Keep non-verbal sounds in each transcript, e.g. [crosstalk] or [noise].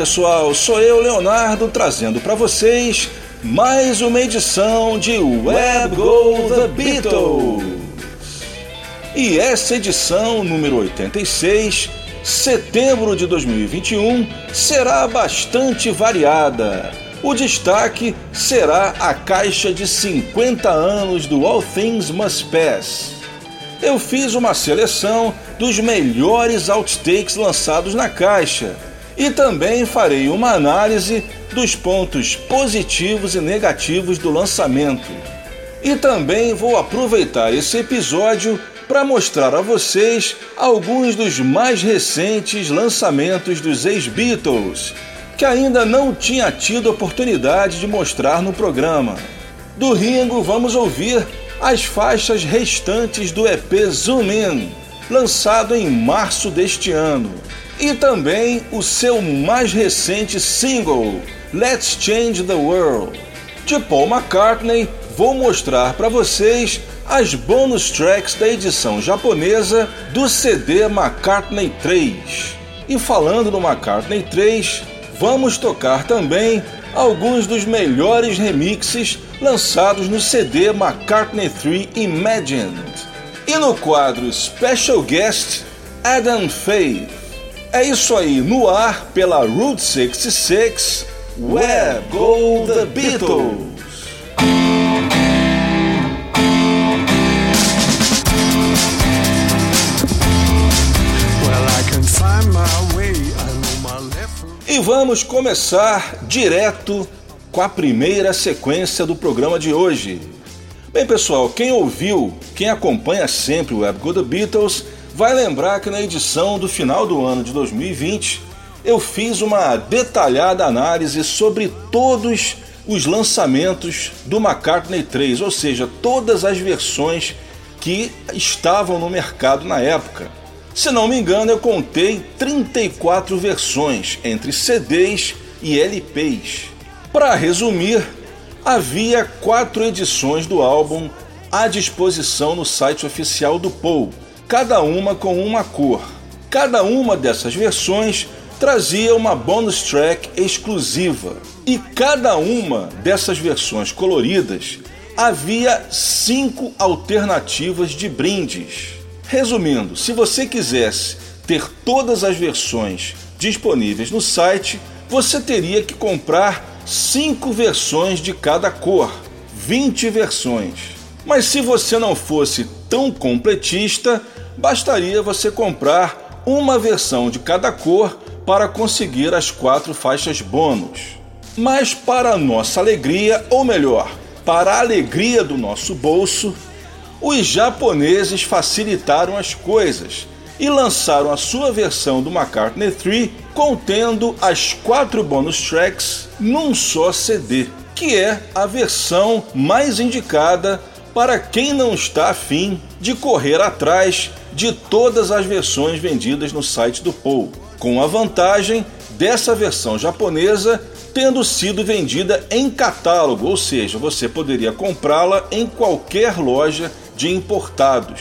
Pessoal, sou eu, Leonardo, trazendo para vocês mais uma edição de Web Go The Beatles. E essa edição, número 86, setembro de 2021, será bastante variada. O destaque será a caixa de 50 anos do All Things Must Pass. Eu fiz uma seleção dos melhores outtakes lançados na caixa e também farei uma análise dos pontos positivos e negativos do lançamento. E também vou aproveitar esse episódio para mostrar a vocês alguns dos mais recentes lançamentos dos ex-Beatles, que ainda não tinha tido oportunidade de mostrar no programa. Do Ringo, vamos ouvir as faixas restantes do EP Zoom In, lançado em março deste ano, e também o seu mais recente single, Let's Change the World. De Paul McCartney, vou mostrar para vocês as bonus tracks da edição japonesa do CD McCartney 3. E falando no McCartney 3, vamos tocar também alguns dos melhores remixes lançados no CD McCartney 3 Imagined. E no quadro Special Guest, Adam Faith. É isso aí, no ar pela Route 66, Where Go The Beatles! E vamos começar direto com a primeira sequência do programa de hoje. Bem, pessoal, quem ouviu, quem acompanha sempre o Web Go The Beatles, vai lembrar que na edição do final do ano de 2020 eu fiz uma detalhada análise sobre todos os lançamentos do McCartney 3, ou seja, todas as versões que estavam no mercado na época. Se não me engano, eu contei 34 versões entre CDs e LPs. Para resumir, havia quatro edições do álbum à disposição no site oficial do Paul, cada uma com uma cor. Cada uma dessas versões trazia uma bonus track exclusiva, e cada uma dessas versões coloridas havia cinco alternativas de brindes. Resumindo, se você quisesse ter todas as versões disponíveis no site, você teria que comprar 5 versões de cada cor, 20 versões. Mas se você não fosse tão completista, bastaria você comprar uma versão de cada cor para conseguir as quatro faixas bônus. Mas para nossa alegria, ou melhor, para a alegria do nosso bolso, os japoneses facilitaram as coisas e lançaram a sua versão do McCartney 3 contendo as quatro bonus tracks num só CD, que é a versão mais indicada para quem não está afim de correr atrás de todas as versões vendidas no site do Paul, com a vantagem dessa versão japonesa tendo sido vendida em catálogo, ou seja, você poderia comprá-la em qualquer loja de importados.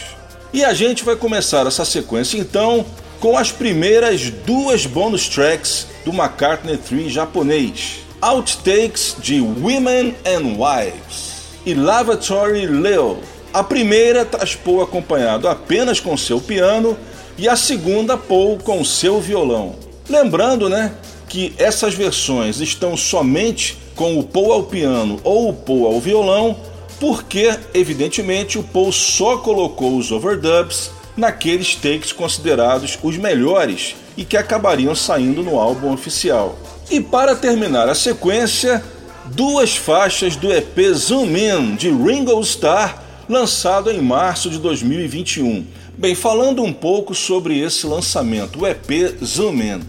E a gente vai começar essa sequência então com as primeiras duas bonus tracks do McCartney 3 japonês: Outtakes de Women and Wives e Lavatory Leo. A primeira traz Paul acompanhado apenas com seu piano e a segunda Paul com seu violão. Lembrando, né, que essas versões estão somente com o Paul ao piano ou o Paul ao violão porque, evidentemente, o Paul só colocou os overdubs naqueles takes considerados os melhores e que acabariam saindo no álbum oficial. E para terminar a sequência, duas faixas do EP Zoom In de Ringo Starr, lançado em março de 2021. Bem, falando um pouco sobre esse lançamento, o EP Zoom In.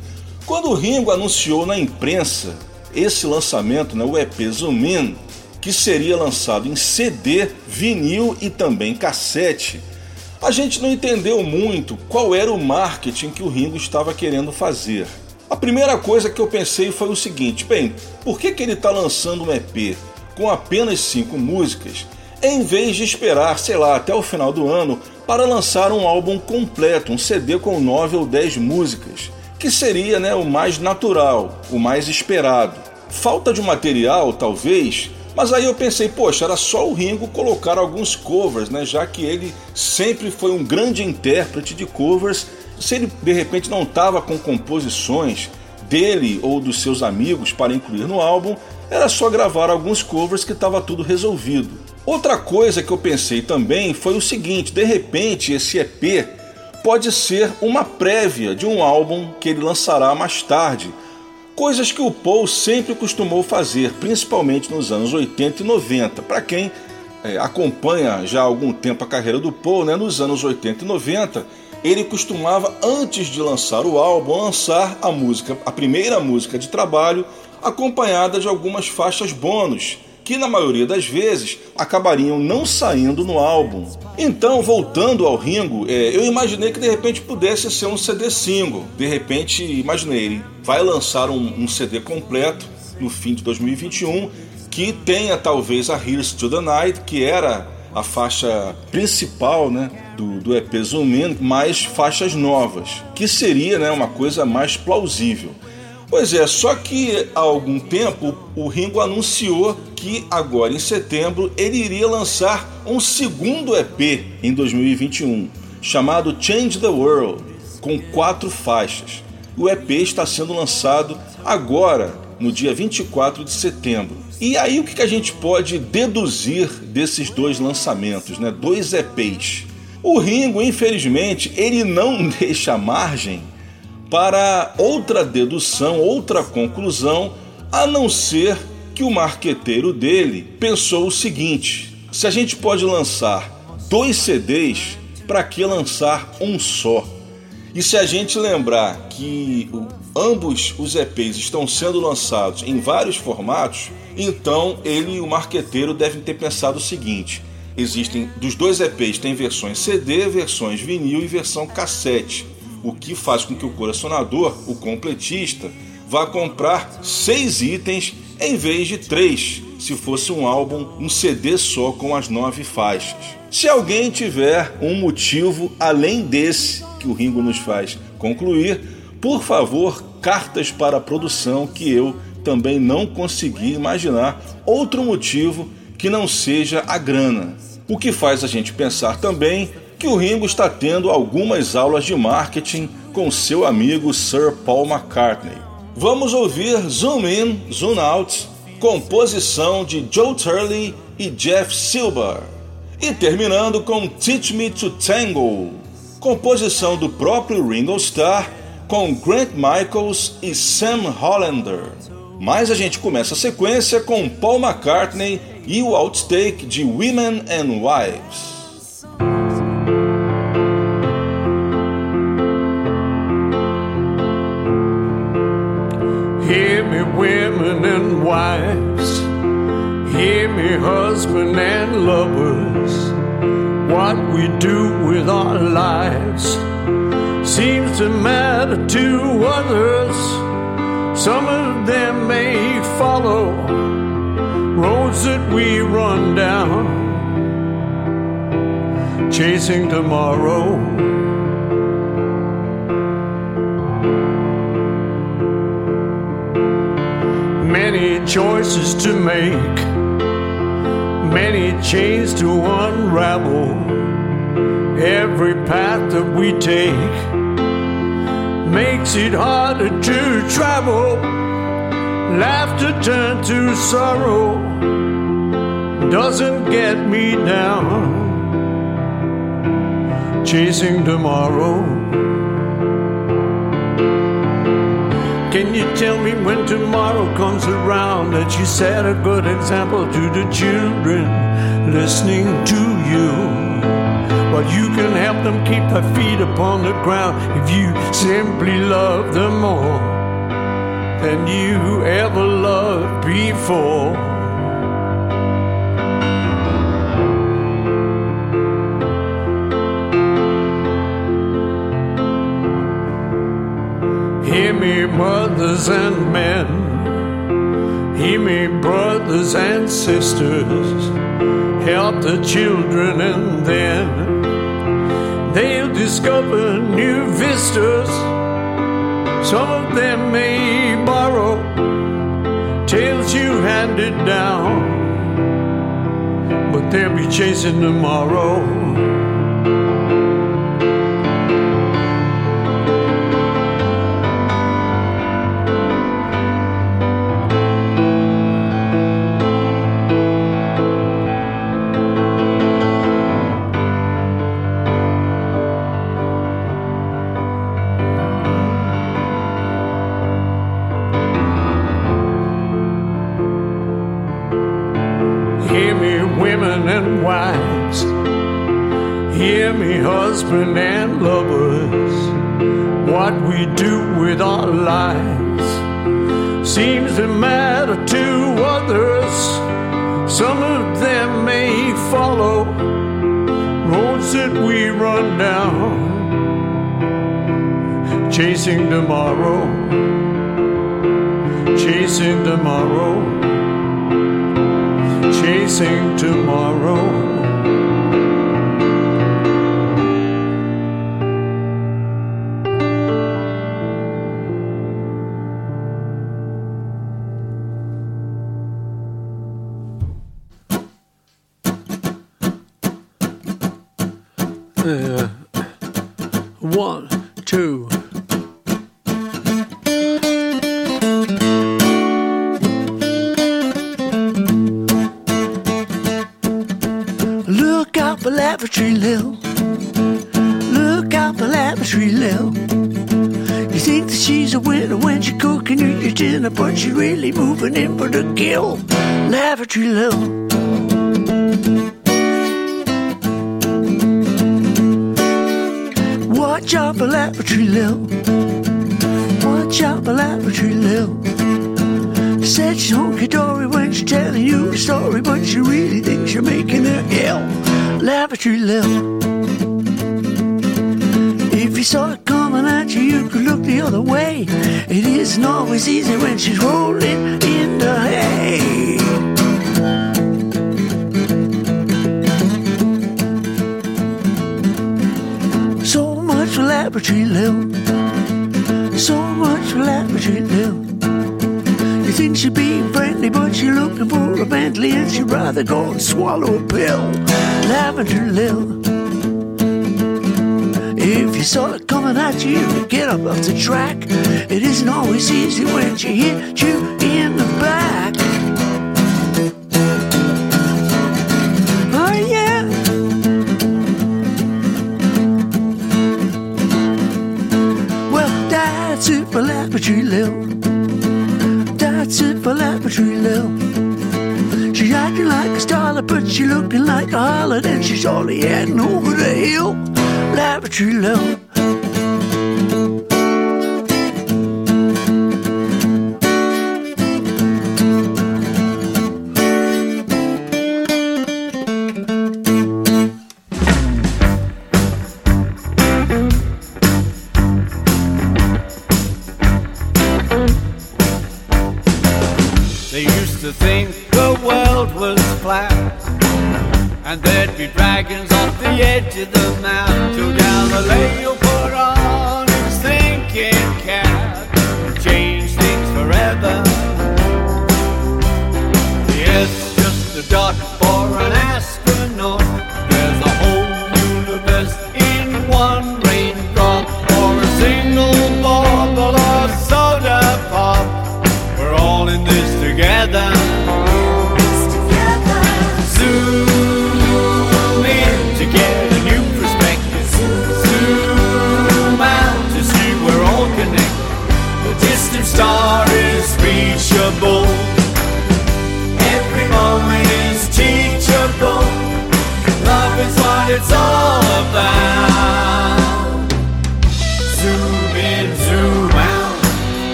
Quando o Ringo anunciou na imprensa esse lançamento, né, o EP Zoom In, que seria lançado em CD, vinil e também cassete. A gente não entendeu muito qual era o marketing que o Ringo estava querendo fazer. A primeira coisa que eu pensei foi o seguinte: bem, por que, que ele está lançando um EP com apenas cinco músicas, em vez de esperar, sei lá, até o final do ano para lançar um álbum completo, um CD com nove ou dez músicas, que seria né, o mais natural, o mais esperado. Falta de material, talvez, mas aí eu pensei, poxa, era só o Ringo colocar alguns covers, né? Já que ele sempre foi um grande intérprete de covers. Se ele de repente não estava com composições dele ou dos seus amigos para incluir no álbum, era só gravar alguns covers que estava tudo resolvido. Outra coisa que eu pensei também foi o seguinte: de repente esse EP pode ser uma prévia de um álbum que ele lançará mais tarde coisas que o Paul sempre costumou fazer, principalmente nos anos 80 e 90. Para quem é, acompanha já há algum tempo a carreira do Paul, né, nos anos 80 e 90, ele costumava, antes de lançar o álbum, lançar a música, a primeira música de trabalho, acompanhada de algumas faixas bônus que na maioria das vezes acabariam não saindo no álbum. Então, voltando ao Ringo, é, eu imaginei que de repente pudesse ser um CD single. De repente, imaginei, ele vai lançar um, um CD completo no fim de 2021 que tenha talvez a Here's to the Night, que era a faixa principal né, do, do EP Zoom In, mais faixas novas, que seria né, uma coisa mais plausível. Pois é, só que há algum tempo o Ringo anunciou que agora em setembro ele iria lançar um segundo EP em 2021, chamado Change the World, com quatro faixas. O EP está sendo lançado agora, no dia 24 de setembro. E aí o que a gente pode deduzir desses dois lançamentos, né? Dois EPs. O Ringo, infelizmente, ele não [laughs] deixa margem para outra dedução, outra conclusão, a não ser que o marqueteiro dele pensou o seguinte: se a gente pode lançar dois CDs, para que lançar um só? E se a gente lembrar que ambos os EPs estão sendo lançados em vários formatos, então ele e o marqueteiro devem ter pensado o seguinte: existem dos dois EPs tem versões CD, versões vinil e versão cassete o que faz com que o colecionador, o completista, vá comprar seis itens em vez de três, se fosse um álbum, um CD só com as nove faixas. Se alguém tiver um motivo além desse que o Ringo nos faz concluir, por favor, cartas para a produção que eu também não consegui imaginar outro motivo que não seja a grana. O que faz a gente pensar também que o Ringo está tendo algumas aulas de marketing com seu amigo Sir Paul McCartney. Vamos ouvir Zoom In, Zoom Out, composição de Joe Turley e Jeff Silber. E terminando com Teach Me to Tango, composição do próprio Ringo Starr com Grant Michaels e Sam Hollander. Mas a gente começa a sequência com Paul McCartney e o outtake de Women and Wives. Women and wives. Hear me, husband and lovers. What we do with our lives seems to matter to others. Some of them may follow roads that we run down, chasing tomorrow. Choices to make, many chains to unravel. Every path that we take makes it harder to travel. Laughter turned to sorrow doesn't get me down. Chasing tomorrow. Can you tell me when tomorrow comes around that you set a good example to the children listening to you? Well, you can help them keep their feet upon the ground if you simply love them more than you ever loved before. Me, mothers and men. Hear me, brothers and sisters. Help the children, and then they'll discover new vistas. Some of them may borrow tales you handed down, but they'll be chasing tomorrow. And lovers, what we do with our lives seems to matter to others. Some of them may follow roads that we run down, chasing tomorrow, chasing tomorrow, chasing tomorrow. But she really thinks you're making her ill. Lavatory Lil. If you saw it coming at you, you could look the other way. It isn't always easy when she's rolling in the hay. So much for laboratory Lil. So much for laboratory Lil. You think she'd be friendly, but she's looking for a Bentley and she'd rather go and swallow a pill. Lavender Lil. If you saw it coming at you, you get up off the track. It isn't always easy when she hit you in the back. Oh yeah. Well, that's it for Laboratory Lil sit for laboratory lil. She acted like a starlet, but she looked like a harlot, and she surely had no good to heal. Laboratory lil.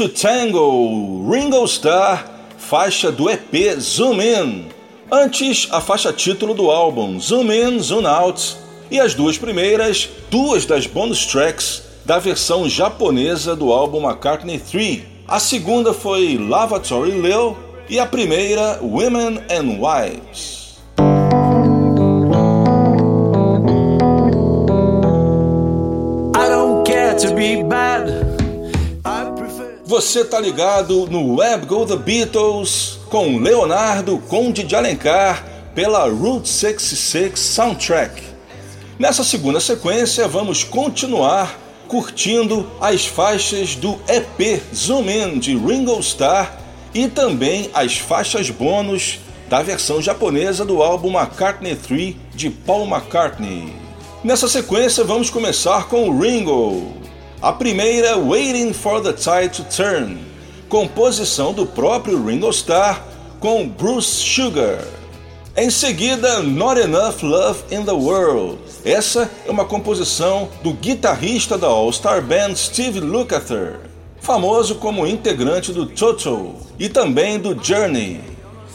To Tango, Ringo Starr, faixa do EP Zoom In. Antes, a faixa título do álbum Zoom In, Zoom Out. E as duas primeiras, duas das bonus tracks da versão japonesa do álbum McCartney 3. A segunda foi Lavatory Lil e a primeira Women and Wives. Você tá ligado no Web Go The Beatles com Leonardo Conde de Alencar pela Route 66 Soundtrack. Nessa segunda sequência, vamos continuar curtindo as faixas do EP Zoom In de Ringo Starr e também as faixas bônus da versão japonesa do álbum McCartney 3 de Paul McCartney. Nessa sequência, vamos começar com Ringo. A primeira, Waiting for the Tide to Turn, composição do próprio Ringo Starr com Bruce Sugar. Em seguida, Not Enough Love in the World. Essa é uma composição do guitarrista da All-Star Band Steve Lukather, famoso como integrante do Toto e também do Journey.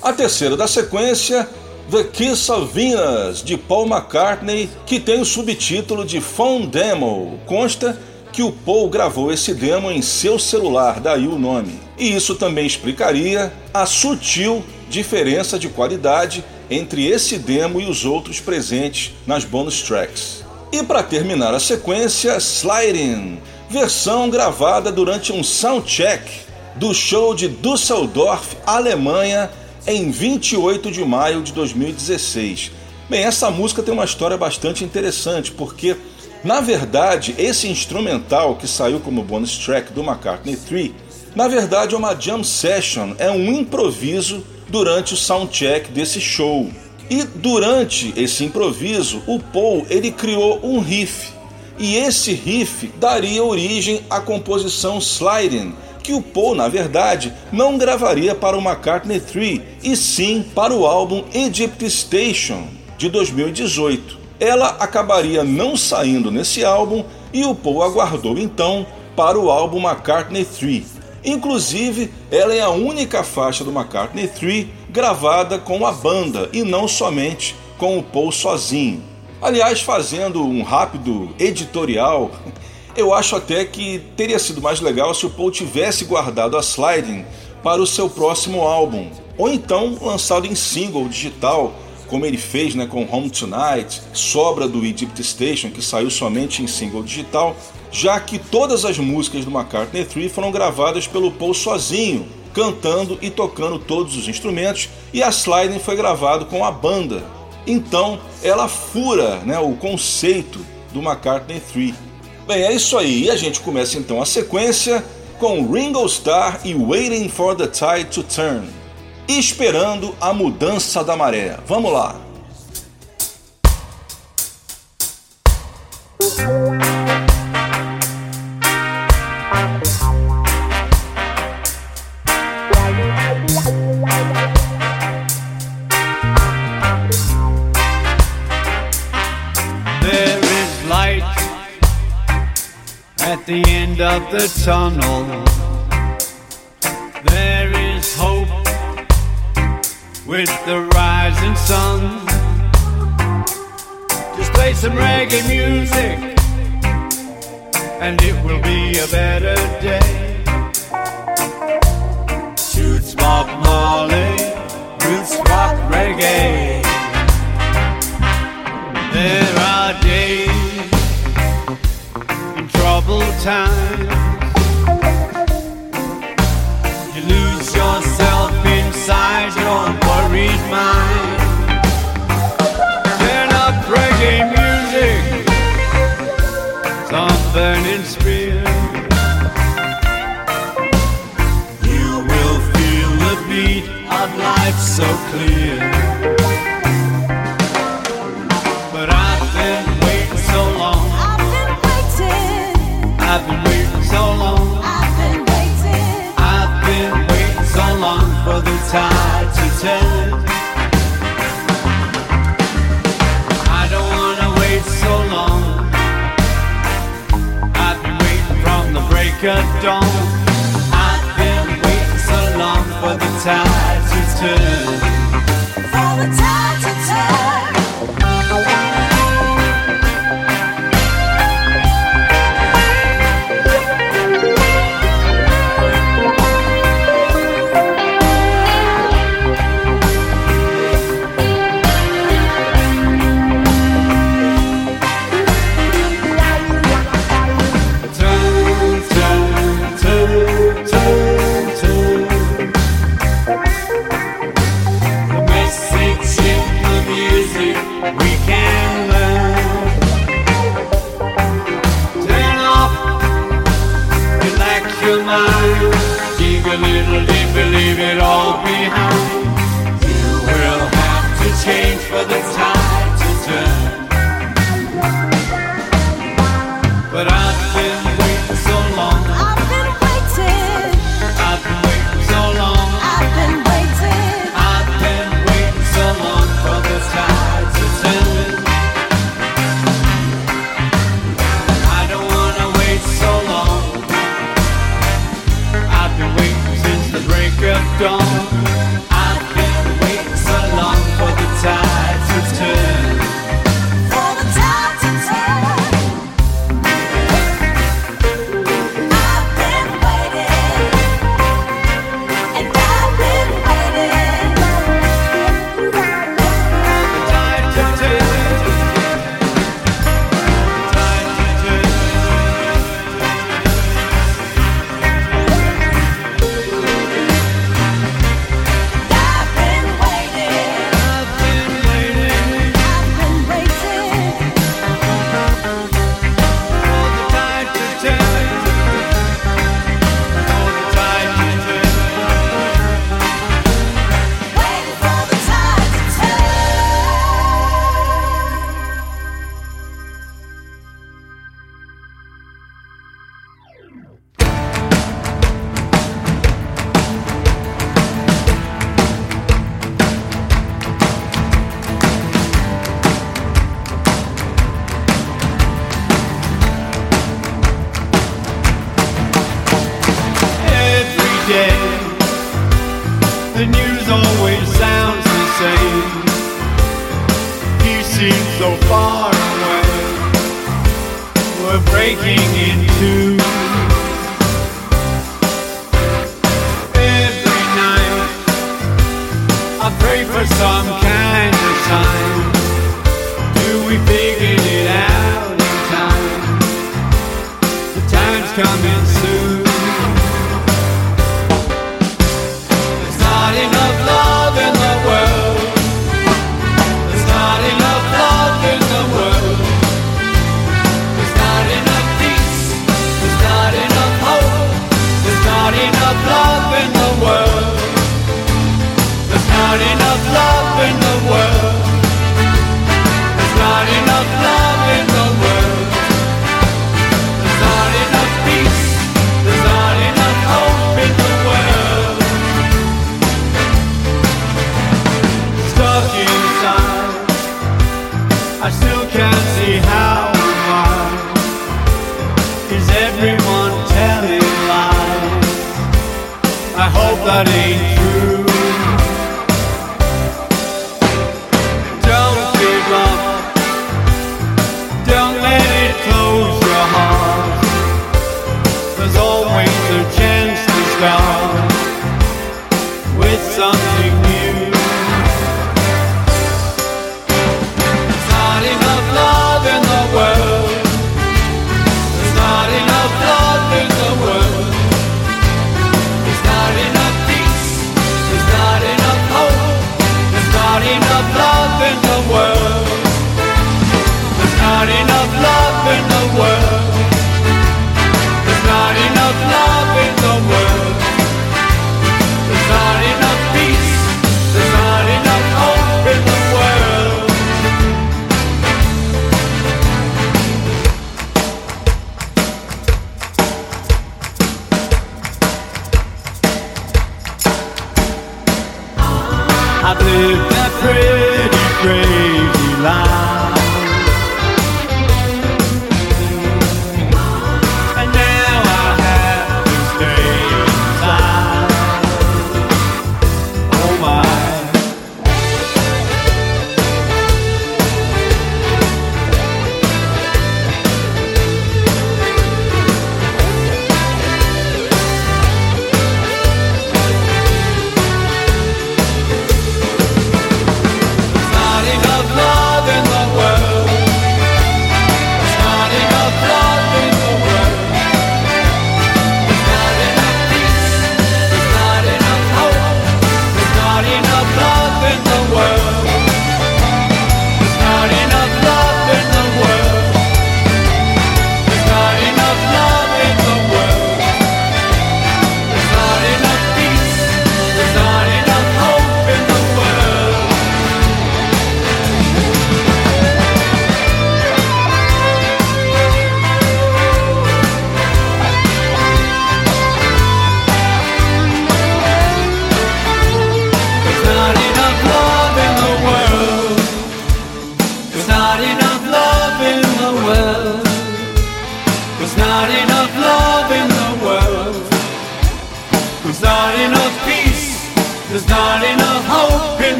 A terceira da sequência, The Kiss of Venus, de Paul McCartney, que tem o subtítulo de Phone Demo. Consta que o Paul gravou esse demo em seu celular, daí o nome. E isso também explicaria a sutil diferença de qualidade entre esse demo e os outros presentes nas bonus tracks. E para terminar a sequência, Sliding, versão gravada durante um soundcheck do show de Düsseldorf, Alemanha, em 28 de maio de 2016. Bem, essa música tem uma história bastante interessante, porque na verdade, esse instrumental que saiu como bonus track do McCartney 3, na verdade é uma jam session, é um improviso durante o soundcheck desse show. E durante esse improviso, o Paul ele criou um riff. E esse riff daria origem à composição Sliding, que o Paul, na verdade, não gravaria para o McCartney 3, e sim para o álbum Egypt Station de 2018 ela acabaria não saindo nesse álbum e o Paul aguardou então para o álbum McCartney 3. Inclusive, ela é a única faixa do McCartney 3 gravada com a banda e não somente com o Paul sozinho. Aliás, fazendo um rápido editorial, [laughs] eu acho até que teria sido mais legal se o Paul tivesse guardado a Sliding para o seu próximo álbum, ou então lançado em single digital como ele fez né, com Home Tonight, sobra do Egypt Station, que saiu somente em single digital, já que todas as músicas do McCartney 3 foram gravadas pelo Paul sozinho, cantando e tocando todos os instrumentos, e a Sliding foi gravado com a banda. Então, ela fura né, o conceito do McCartney 3. Bem, é isso aí, e a gente começa então a sequência com Ringo Starr e Waiting for the Tide to Turn esperando a mudança da maré. Vamos lá. There is light at the end of the tunnel. With the rising sun. Just play some reggae music, and it will be a better day. Shoots Bob Marley, roots rock reggae. There are days in troubled times. You lose yourself so clear. But I've been waiting so long. I've been waiting. I've been waiting so long. I've been waiting. I've been waiting so long for the tide to turn. I don't wanna wait so long. I've been waiting from the break of dawn. tide to turn. For the tide to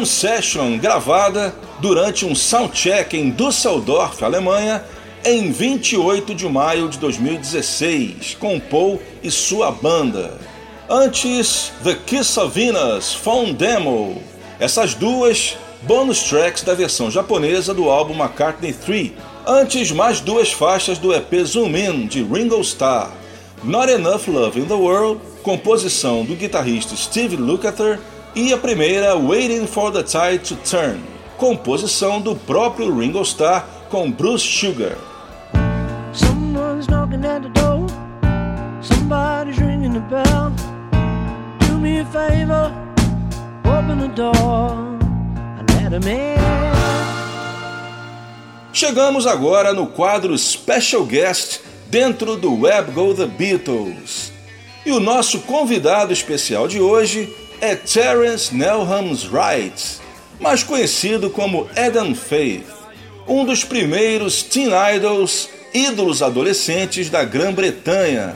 Jam Session gravada durante um soundcheck em Düsseldorf, Alemanha, em 28 de maio de 2016, com Paul e sua banda. Antes, The Kiss of Venus, Phone Demo. Essas duas bônus tracks da versão japonesa do álbum McCartney 3. Antes, mais duas faixas do EP Zoom In, de Ringo Starr. Not Enough Love in the World, composição do guitarrista Steve Lukather, e a primeira Waiting for the Tide to Turn, composição do próprio Ringo Starr com Bruce Sugar. Chegamos agora no quadro Special Guest dentro do Web Go The Beatles. E o nosso convidado especial de hoje é Terence Nelhams Wright, mais conhecido como Adam Faith, um dos primeiros teen idols, ídolos adolescentes da Grã-Bretanha.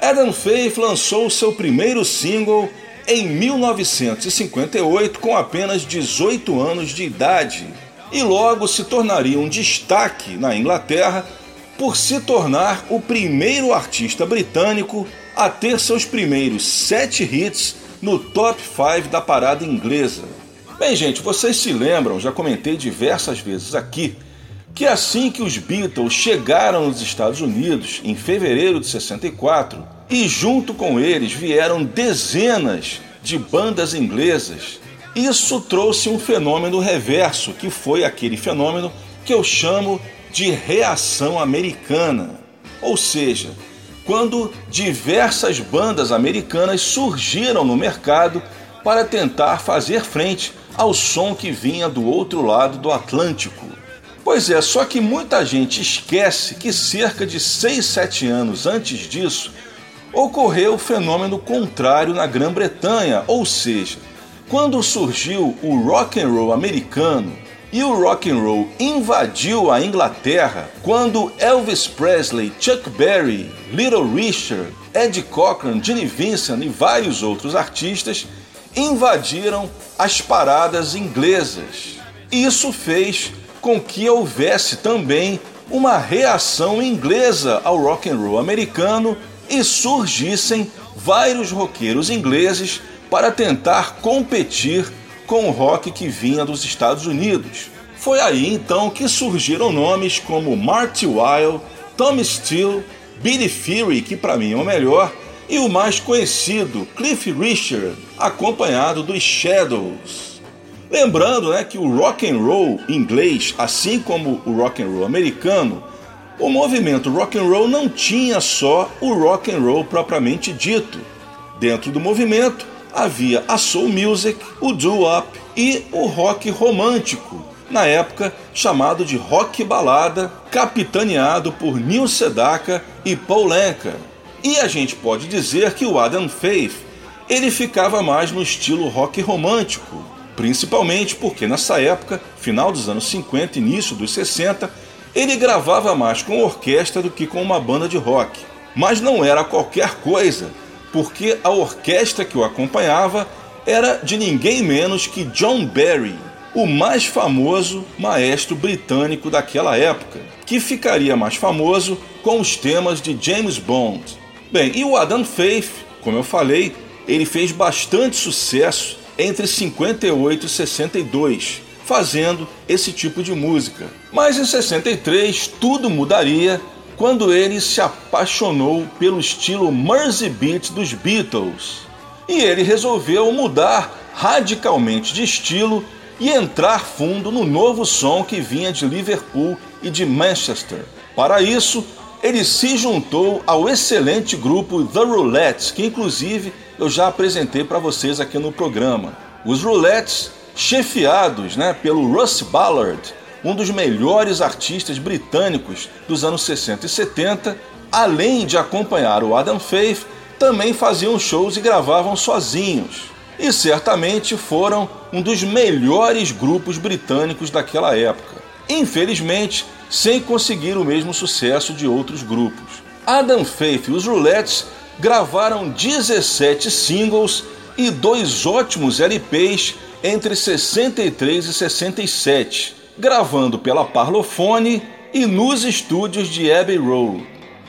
Adam Faith lançou seu primeiro single em 1958 com apenas 18 anos de idade e logo se tornaria um destaque na Inglaterra por se tornar o primeiro artista britânico a ter seus primeiros sete hits no top 5 da parada inglesa. Bem, gente, vocês se lembram, já comentei diversas vezes aqui, que assim que os Beatles chegaram nos Estados Unidos em fevereiro de 64, e junto com eles vieram dezenas de bandas inglesas, isso trouxe um fenômeno reverso, que foi aquele fenômeno que eu chamo de reação americana. Ou seja, quando diversas bandas americanas surgiram no mercado para tentar fazer frente ao som que vinha do outro lado do Atlântico. Pois é, só que muita gente esquece que cerca de 6, 7 anos antes disso ocorreu o fenômeno contrário na Grã-Bretanha, ou seja, quando surgiu o rock and roll americano e o rock and roll invadiu a Inglaterra, quando Elvis Presley, Chuck Berry, Little Richard, Ed Cochran, Gene Vincent e vários outros artistas invadiram as paradas inglesas. Isso fez com que houvesse também uma reação inglesa ao rock and roll americano e surgissem vários roqueiros ingleses para tentar competir com o rock que vinha dos Estados Unidos. Foi aí então que surgiram nomes como Marty Weil, Tom Steele, Billy Fury, que para mim é o melhor, e o mais conhecido, Cliff Richard, acompanhado dos Shadows. Lembrando né, que o rock and roll inglês, assim como o rock and roll americano, o movimento rock and roll não tinha só o rock and roll propriamente dito. Dentro do movimento havia a soul music, o doo-wop e o rock romântico, na época chamado de rock balada, capitaneado por Neil Sedaka e Paul Anka. E a gente pode dizer que o Adam Faith ele ficava mais no estilo rock romântico, principalmente porque nessa época, final dos anos 50 início dos 60, ele gravava mais com orquestra do que com uma banda de rock. Mas não era qualquer coisa, porque a orquestra que o acompanhava era de ninguém menos que John Barry, o mais famoso maestro britânico daquela época, que ficaria mais famoso com os temas de James Bond. Bem, e o Adam Faith, como eu falei, ele fez bastante sucesso entre 58 e 62, fazendo esse tipo de música. Mas em 63 tudo mudaria quando ele se apaixonou pelo estilo Mersey Beat dos Beatles. E ele resolveu mudar radicalmente de estilo e entrar fundo no novo som que vinha de Liverpool e de Manchester. Para isso, ele se juntou ao excelente grupo The Roulettes, que inclusive eu já apresentei para vocês aqui no programa. Os Roulettes, chefiados né, pelo Russ Ballard, um dos melhores artistas britânicos dos anos 60 e 70, além de acompanhar o Adam Faith, também faziam shows e gravavam sozinhos. E certamente foram um dos melhores grupos britânicos daquela época. Infelizmente, sem conseguir o mesmo sucesso de outros grupos. Adam Faith e os Roulettes gravaram 17 singles e dois ótimos LPs entre 63 e 67, gravando pela Parlophone e nos estúdios de Abbey Road.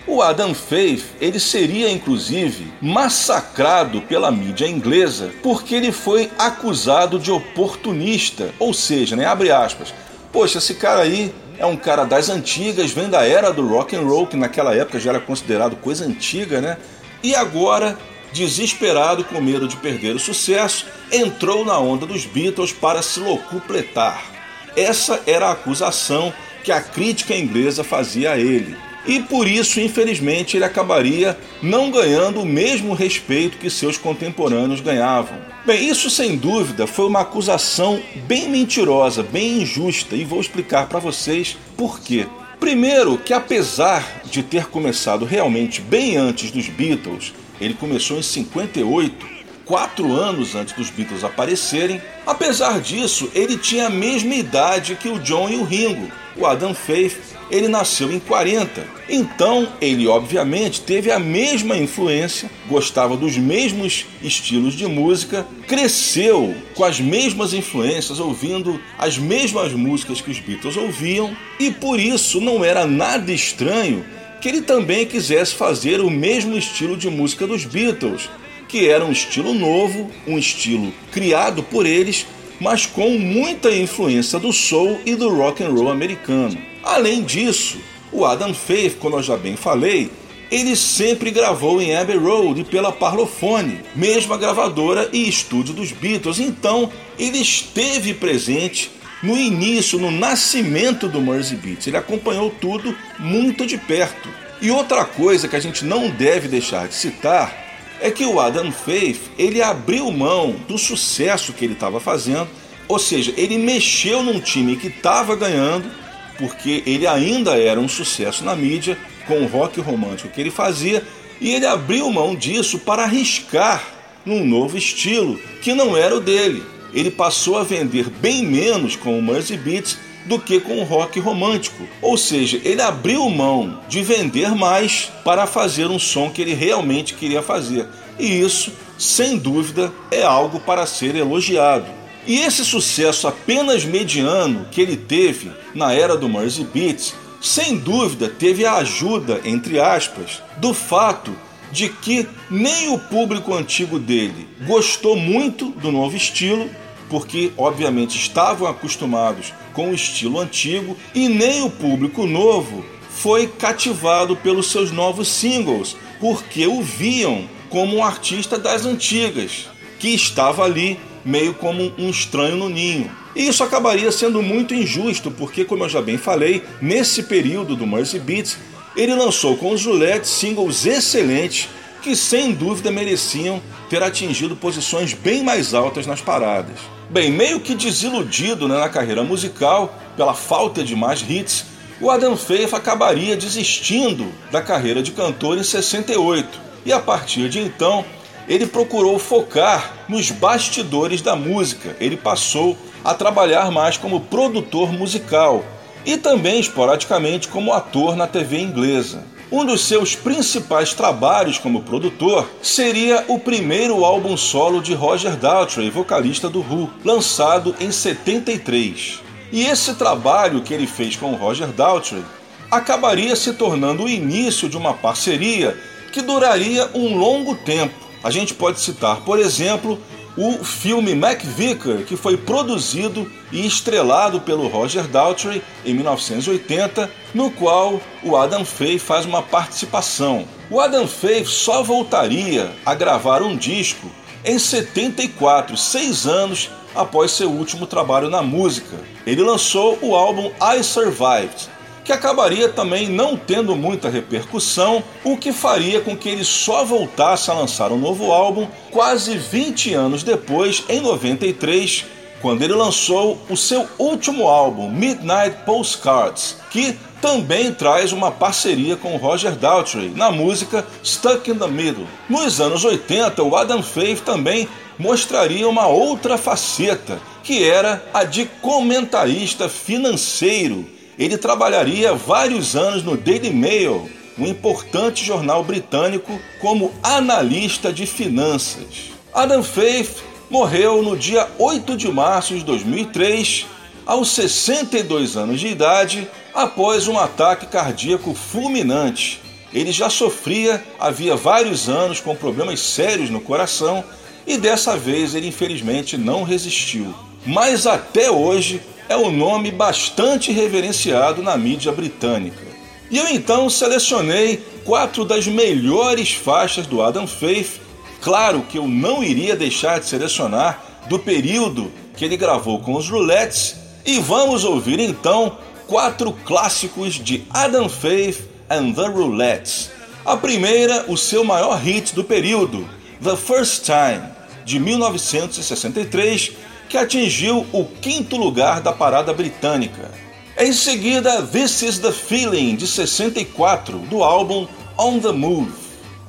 O Adam Faith, ele seria inclusive massacrado pela mídia inglesa porque ele foi acusado de oportunista, ou seja, né, abre aspas. Poxa, esse cara aí é um cara das antigas, vem da era do rock and roll, que naquela época já era considerado coisa antiga, né? E agora, desesperado com medo de perder o sucesso, entrou na onda dos Beatles para se locupletar. Essa era a acusação que a crítica inglesa fazia a ele e por isso, infelizmente, ele acabaria não ganhando o mesmo respeito que seus contemporâneos ganhavam. Bem, isso sem dúvida foi uma acusação bem mentirosa, bem injusta, e vou explicar para vocês por quê. Primeiro, que apesar de ter começado realmente bem antes dos Beatles, ele começou em 58, quatro anos antes dos Beatles aparecerem. Apesar disso, ele tinha a mesma idade que o John e o Ringo. O Adam Faith ele nasceu em 40. Então, ele obviamente teve a mesma influência, gostava dos mesmos estilos de música, cresceu com as mesmas influências, ouvindo as mesmas músicas que os Beatles ouviam, e por isso não era nada estranho que ele também quisesse fazer o mesmo estilo de música dos Beatles, que era um estilo novo, um estilo criado por eles, mas com muita influência do soul e do rock and roll americano. Além disso, o Adam Faith, como eu já bem falei, ele sempre gravou em Abbey Road pela Parlophone, mesma gravadora e estúdio dos Beatles. Então, ele esteve presente no início, no nascimento do Mersey Beats. Ele acompanhou tudo muito de perto. E outra coisa que a gente não deve deixar de citar é que o Adam Faith ele abriu mão do sucesso que ele estava fazendo, ou seja, ele mexeu num time que estava ganhando porque ele ainda era um sucesso na mídia com o rock romântico que ele fazia e ele abriu mão disso para arriscar num novo estilo que não era o dele. Ele passou a vender bem menos com o Mersey Beats do que com o rock romântico. Ou seja, ele abriu mão de vender mais para fazer um som que ele realmente queria fazer. E isso, sem dúvida, é algo para ser elogiado. E esse sucesso apenas mediano que ele teve na era do Mersey Beats, sem dúvida teve a ajuda, entre aspas, do fato de que nem o público antigo dele gostou muito do novo estilo, porque obviamente estavam acostumados com o estilo antigo, e nem o público novo foi cativado pelos seus novos singles, porque o viam como um artista das antigas, que estava ali meio como um estranho no ninho. E isso acabaria sendo muito injusto, porque, como eu já bem falei, nesse período do Mercy Beats, ele lançou com os Juliette singles excelentes que sem dúvida mereciam ter atingido posições bem mais altas nas paradas. Bem, meio que desiludido né, na carreira musical pela falta de mais hits, o Adam Faith acabaria desistindo da carreira de cantor em 68 e a partir de então ele procurou focar nos bastidores da música. Ele passou a trabalhar mais como produtor musical e também esporadicamente como ator na TV inglesa. Um dos seus principais trabalhos como produtor seria o primeiro álbum solo de Roger Daltrey, vocalista do Who, lançado em 73. E esse trabalho que ele fez com Roger Daltrey acabaria se tornando o início de uma parceria que duraria um longo tempo a gente pode citar, por exemplo, o filme MacVicar, que foi produzido e estrelado pelo Roger Daltrey em 1980, no qual o Adam Faith faz uma participação. O Adam Faith só voltaria a gravar um disco em 74, seis anos após seu último trabalho na música. Ele lançou o álbum I Survived, que acabaria também não tendo muita repercussão, o que faria com que ele só voltasse a lançar um novo álbum quase 20 anos depois, em 93, quando ele lançou o seu último álbum, Midnight Postcards, que também traz uma parceria com Roger Daltrey na música Stuck in the Middle. Nos anos 80, o Adam Faith também mostraria uma outra faceta, que era a de comentarista financeiro ele trabalharia vários anos no Daily Mail, um importante jornal britânico, como analista de finanças. Adam Faith morreu no dia 8 de março de 2003, aos 62 anos de idade, após um ataque cardíaco fulminante. Ele já sofria havia vários anos com problemas sérios no coração e dessa vez ele infelizmente não resistiu. Mas até hoje é um nome bastante reverenciado na mídia britânica. E eu então selecionei quatro das melhores faixas do Adam Faith. Claro que eu não iria deixar de selecionar do período que ele gravou com os Roulettes. E vamos ouvir então quatro clássicos de Adam Faith and the Roulettes. A primeira, o seu maior hit do período, The First Time, de 1963, que atingiu o quinto lugar da parada britânica. Em seguida, This Is the Feeling, de 64, do álbum On the Move.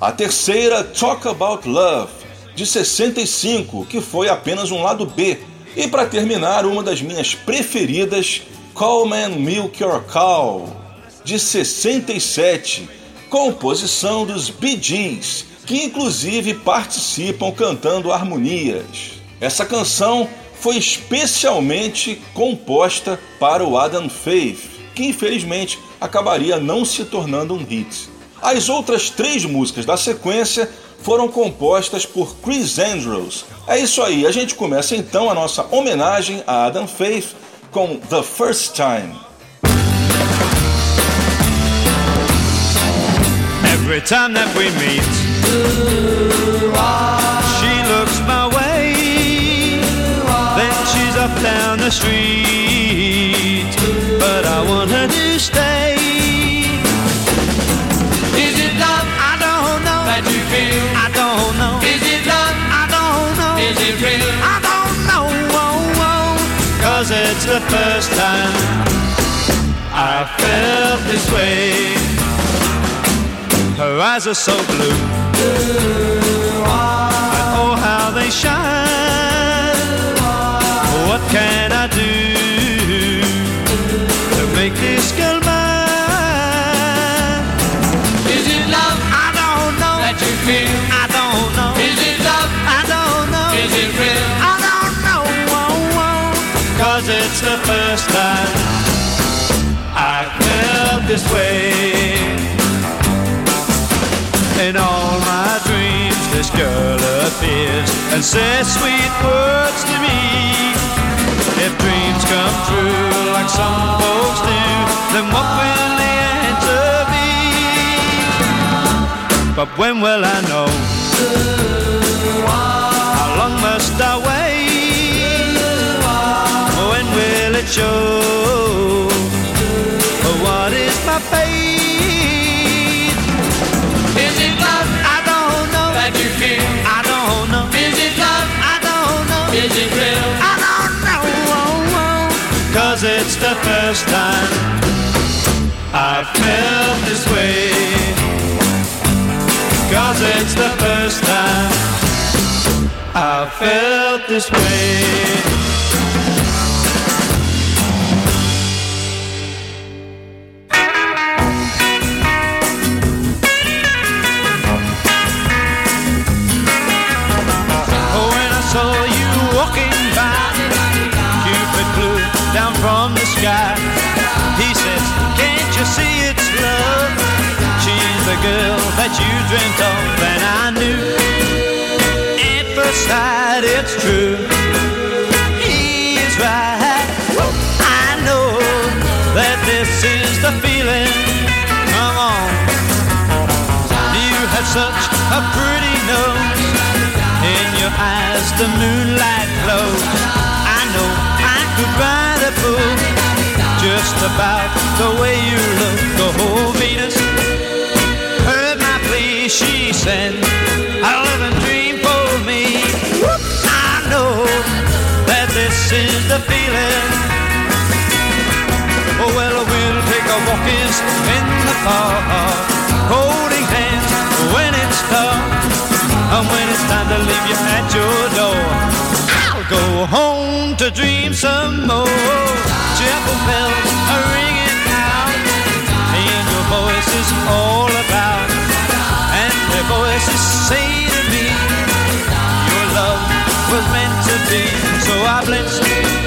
A terceira, Talk About Love, de 65, que foi apenas um lado B. E para terminar, uma das minhas preferidas, Coleman Milk Your Cow, de 67, composição dos Bee Gees, que inclusive participam cantando harmonias. Essa canção foi especialmente composta para o Adam Faith, que infelizmente acabaria não se tornando um hit. As outras três músicas da sequência foram compostas por Chris Andrews. É isso aí, a gente começa então a nossa homenagem a Adam Faith com The First Time. Every time that we meet, she the street, but I want her to stay. Is it love? I don't know. That you feel? I don't know. Is it love? I don't know. Is it real? I don't know. Oh, oh. Cause it's the first time I felt this way. Her eyes are so blue. And oh, how they shine. What can I do to make this girl mine? Is it love? I don't know. That you feel? I don't know. Is it love? I don't know. Is it real? I don't know. Oh, oh. Cause it's the first time I felt this way. In all my dreams, this girl appears and says sweet words to me. If dreams come true like some folks do, then what will the answer be? But when will I know? How long must I wait? When will it show? What is my fate? Is it love? I don't know. That you feel? I don't know. Is it love? I don't know. Is it real? The first time I felt this way. Cause it's the first time I felt this way. Girl that you dreamt of, and I knew at first sight it's true. He is right. I know that this is the feeling. Come on. You have such a pretty nose. In your eyes, the moonlight glows. I know I could write a book just about the way you look. Venus heard She said, "I live and dream for me." I know that this is the feeling. Oh well, we'll take a walk in in the park, holding hands when it's dark, and when it's time to leave you at your door. I'll go home to dream some more. Chapel bells are ringing voices say to me, Your love was meant to be, so I bless you.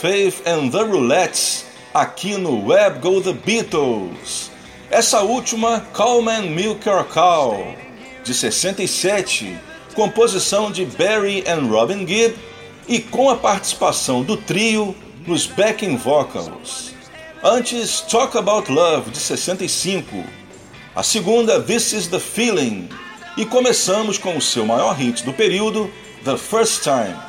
Faith and the Roulettes aqui no Web Go The Beatles. Essa última, Coleman Milk Your Cow, de 67, composição de Barry and Robin Gibb e com a participação do trio nos backing vocals. Antes, Talk About Love, de 65. A segunda, This Is The Feeling. E começamos com o seu maior hit do período, The First Time.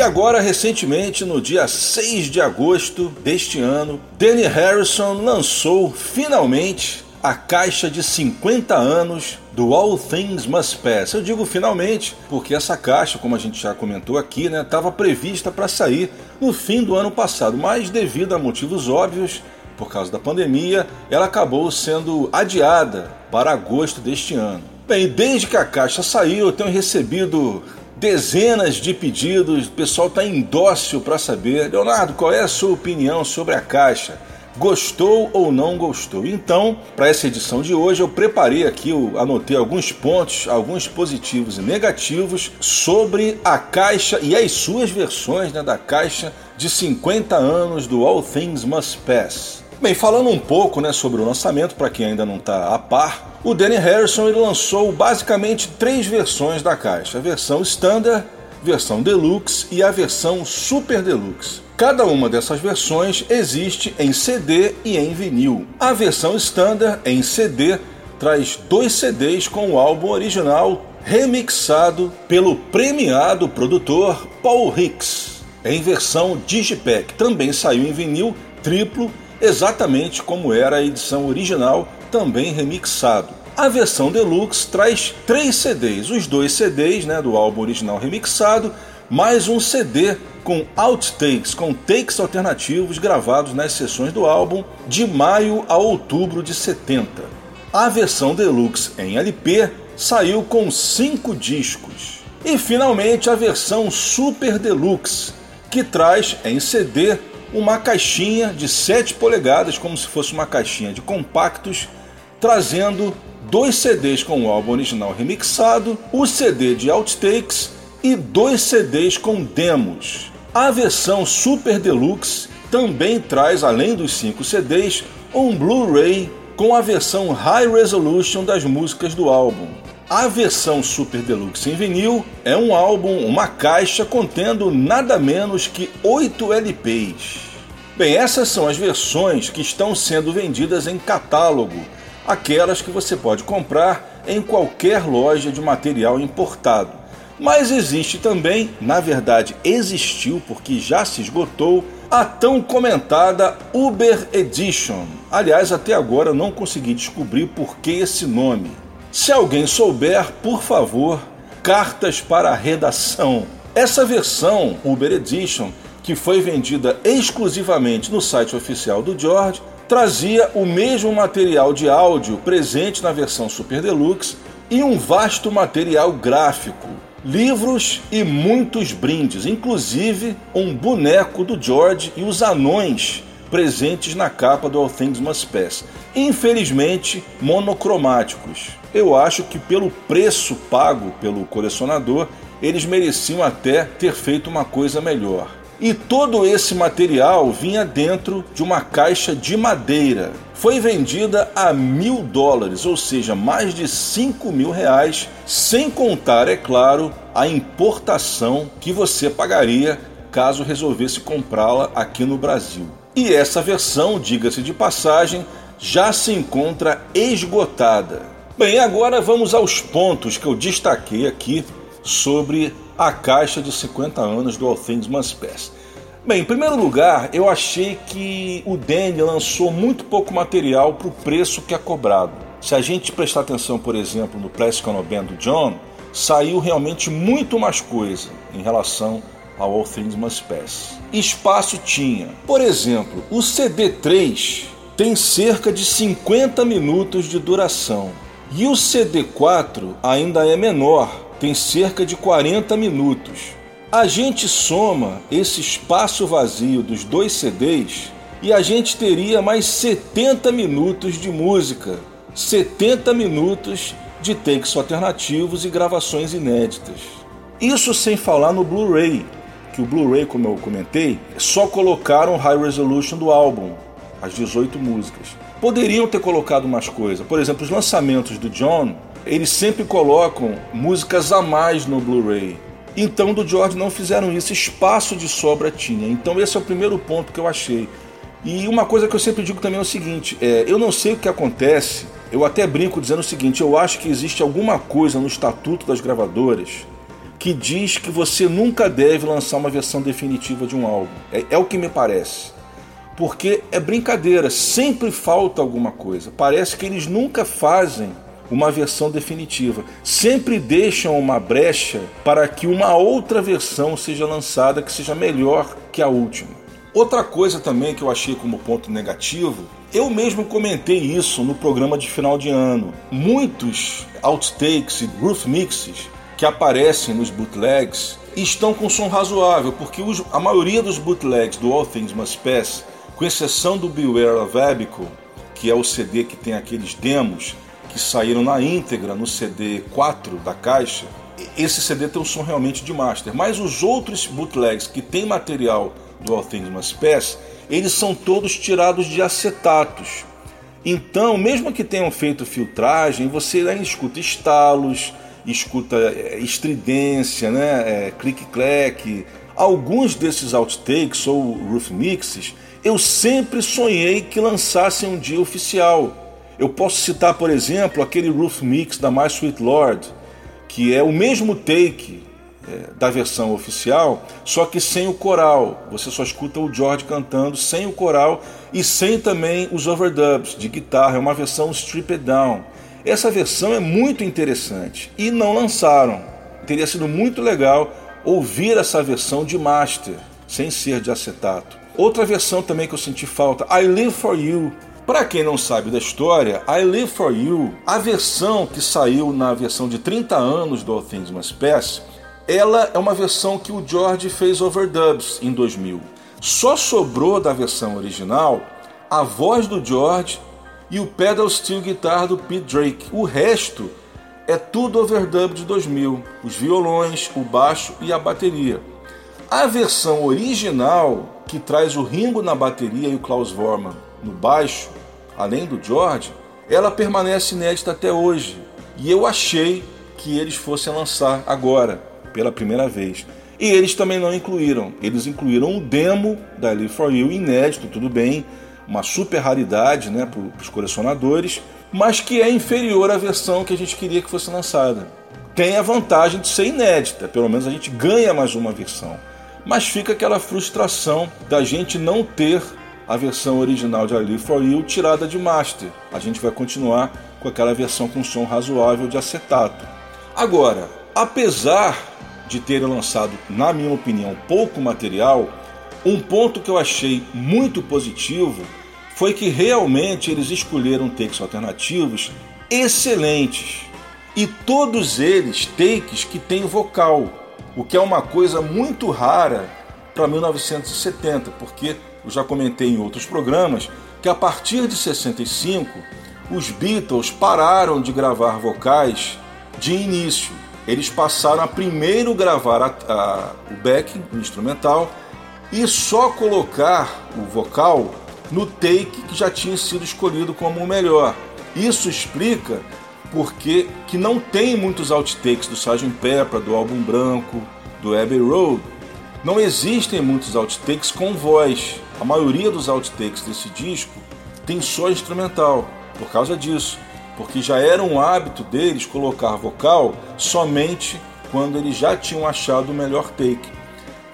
E agora, recentemente, no dia 6 de agosto deste ano, Danny Harrison lançou finalmente a caixa de 50 anos do All Things Must Pass. Eu digo finalmente porque essa caixa, como a gente já comentou aqui, né, estava prevista para sair no fim do ano passado, mas devido a motivos óbvios, por causa da pandemia, ela acabou sendo adiada para agosto deste ano. Bem, desde que a caixa saiu, eu tenho recebido dezenas de pedidos, o pessoal está em dócil para saber, Leonardo, qual é a sua opinião sobre a caixa? Gostou ou não gostou? Então, para essa edição de hoje, eu preparei aqui, eu anotei alguns pontos, alguns positivos e negativos sobre a caixa e as suas versões né, da caixa de 50 anos do All Things Must Pass. Bem, falando um pouco né, sobre o lançamento, para quem ainda não está a par, o Danny Harrison ele lançou basicamente três versões da caixa: a versão Standard, versão Deluxe e a versão Super Deluxe. Cada uma dessas versões existe em CD e em vinil. A versão Standard em CD traz dois CDs com o álbum original remixado pelo premiado produtor Paul Hicks em versão Digipack. Também saiu em vinil triplo exatamente como era a edição original, também remixado. A versão deluxe traz três CDs, os dois CDs né, do álbum original remixado, mais um CD com outtakes, com takes alternativos gravados nas sessões do álbum de maio a outubro de 70. A versão deluxe em LP saiu com cinco discos. E finalmente a versão Super Deluxe, que traz em CD uma caixinha de 7 polegadas, como se fosse uma caixinha de compactos, trazendo dois CDs com o álbum original remixado, o CD de outtakes e dois CDs com demos. A versão Super Deluxe também traz, além dos cinco CDs, um Blu-ray com a versão High Resolution das músicas do álbum. A versão Super Deluxe em vinil é um álbum, uma caixa contendo nada menos que 8 LPs. Bem, essas são as versões que estão sendo vendidas em catálogo, aquelas que você pode comprar em qualquer loja de material importado. Mas existe também, na verdade existiu porque já se esgotou, a tão comentada Uber Edition. Aliás, até agora não consegui descobrir por que esse nome. Se alguém souber, por favor, cartas para a redação. Essa versão Uber Edition, que foi vendida exclusivamente no site oficial do George, trazia o mesmo material de áudio presente na versão Super Deluxe e um vasto material gráfico, livros e muitos brindes, inclusive um boneco do George e os anões presentes na capa do All Things Must Pass. Infelizmente, monocromáticos. Eu acho que pelo preço pago pelo colecionador, eles mereciam até ter feito uma coisa melhor. E todo esse material vinha dentro de uma caixa de madeira. Foi vendida a mil dólares, ou seja, mais de cinco mil reais, sem contar, é claro, a importação que você pagaria caso resolvesse comprá-la aqui no Brasil. E essa versão, diga-se de passagem, já se encontra esgotada. Bem, agora vamos aos pontos que eu destaquei aqui sobre a caixa de 50 anos do All Things Must Pass. Bem, em primeiro lugar, eu achei que o Danny lançou muito pouco material para o preço que é cobrado. Se a gente prestar atenção, por exemplo, no Plastic Ono Band do John, saiu realmente muito mais coisa em relação ao All Things Must Pass. Espaço tinha. Por exemplo, o CD3 tem cerca de 50 minutos de duração. E o CD4 ainda é menor, tem cerca de 40 minutos. A gente soma esse espaço vazio dos dois CDs e a gente teria mais 70 minutos de música, 70 minutos de takes alternativos e gravações inéditas. Isso sem falar no Blu-ray, que o Blu-ray, como eu comentei, só colocaram high resolution do álbum, as 18 músicas. Poderiam ter colocado mais coisa. Por exemplo, os lançamentos do John, eles sempre colocam músicas a mais no Blu-ray. Então do George não fizeram isso, espaço de sobra tinha. Então esse é o primeiro ponto que eu achei. E uma coisa que eu sempre digo também é o seguinte: é, eu não sei o que acontece. Eu até brinco dizendo o seguinte: eu acho que existe alguma coisa no estatuto das gravadoras que diz que você nunca deve lançar uma versão definitiva de um álbum. É, é o que me parece. Porque é brincadeira, sempre falta alguma coisa. Parece que eles nunca fazem uma versão definitiva. Sempre deixam uma brecha para que uma outra versão seja lançada que seja melhor que a última. Outra coisa também que eu achei como ponto negativo, eu mesmo comentei isso no programa de final de ano. Muitos outtakes e roof mixes que aparecem nos bootlegs estão com som razoável, porque a maioria dos bootlegs do All Things Must Pass, com exceção do Beware of Abico, que é o CD que tem aqueles demos, que saíram na íntegra no CD 4 da caixa, esse CD tem um som realmente de master. Mas os outros bootlegs que tem material do All Things Must Pass, eles são todos tirados de acetatos. Então, mesmo que tenham feito filtragem, você ainda escuta estalos, escuta é, estridência, né? É, clique-clack. Alguns desses outtakes ou roof mixes, eu sempre sonhei que lançassem um dia oficial. Eu posso citar, por exemplo, aquele roof mix da My Sweet Lord, que é o mesmo take é, da versão oficial, só que sem o coral. Você só escuta o George cantando sem o coral e sem também os overdubs de guitarra. É uma versão stripped down. Essa versão é muito interessante e não lançaram. Teria sido muito legal ouvir essa versão de master, sem ser de acetato. Outra versão também que eu senti falta, I Live For You, para quem não sabe da história, I Live For You, a versão que saiu na versão de 30 anos do All Things Must Pass, ela é uma versão que o George fez overdubs em 2000. Só sobrou da versão original a voz do George e o pedal steel guitar do Pete Drake. O resto é tudo overdub de 2000, os violões, o baixo e a bateria. A versão original, que traz o Ringo na bateria e o Klaus Vormann no baixo, além do George, ela permanece inédita até hoje. E eu achei que eles fossem lançar agora, pela primeira vez. E eles também não incluíram. Eles incluíram o demo da Live For You, inédito, tudo bem, uma super raridade né, para os colecionadores, mas que é inferior à versão que a gente queria que fosse lançada. Tem a vantagem de ser inédita, pelo menos a gente ganha mais uma versão. Mas fica aquela frustração da gente não ter a versão original de I Live For You tirada de master. A gente vai continuar com aquela versão com som razoável de acetato. Agora, apesar de terem lançado, na minha opinião, pouco material, um ponto que eu achei muito positivo foi que realmente eles escolheram takes alternativos excelentes. E todos eles takes que têm vocal, o que é uma coisa muito rara para 1970, porque eu já comentei em outros programas, que a partir de 65 os Beatles pararam de gravar vocais de início. Eles passaram a primeiro gravar a, a, o backing, o instrumental, e só colocar o vocal no take que já tinha sido escolhido como o melhor. Isso explica porque que não tem muitos outtakes do Sgt. Pepper, do álbum branco, do Abbey Road. Não existem muitos outtakes com voz. A maioria dos outtakes desse disco tem só instrumental, por causa disso, porque já era um hábito deles colocar vocal somente quando eles já tinham achado o melhor take.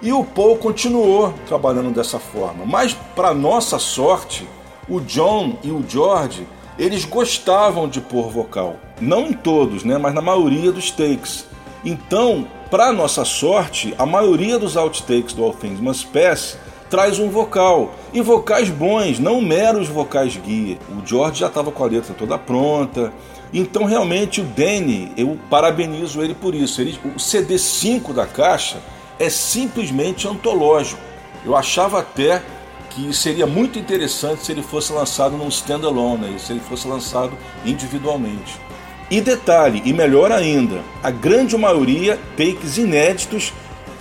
E o Paul continuou trabalhando dessa forma, mas para nossa sorte, o John e o George eles gostavam de pôr vocal. Não em todos, né, mas na maioria dos takes. Então, para nossa sorte, a maioria dos outtakes do All Things Must Pass traz um vocal. E vocais bons, não meros vocais guia. O George já estava com a letra toda pronta. Então, realmente, o Danny, eu parabenizo ele por isso. Ele, o CD5 da caixa é simplesmente antológico. Eu achava até que seria muito interessante se ele fosse lançado num standalone, né? se ele fosse lançado individualmente. E detalhe, e melhor ainda, a grande maioria takes inéditos,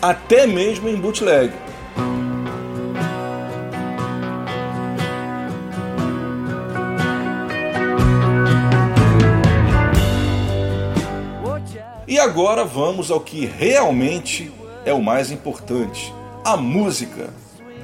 até mesmo em bootleg. E agora vamos ao que realmente é o mais importante: a música.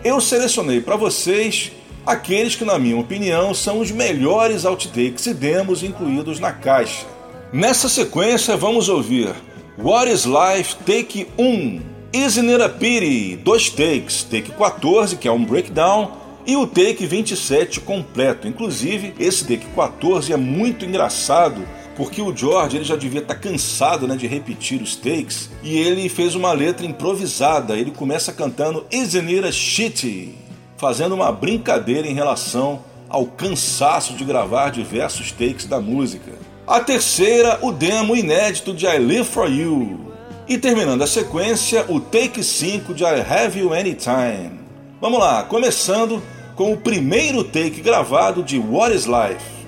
Eu selecionei para vocês aqueles que, na minha opinião, são os melhores outtakes e demos incluídos na caixa. Nessa sequência, vamos ouvir What is Life Take 1, Isn't It a Pity, dois takes, take 14, que é um breakdown, e o take 27 completo. Inclusive, esse take 14 é muito engraçado porque o George ele já devia estar cansado né, de repetir os takes e ele fez uma letra improvisada. Ele começa cantando Isn't It a Shitty, fazendo uma brincadeira em relação ao cansaço de gravar diversos takes da música. A terceira, o demo inédito de I Live For You. E terminando a sequência, o take 5 de I Have You Anytime. Vamos lá, começando com o primeiro take gravado de What Is Life.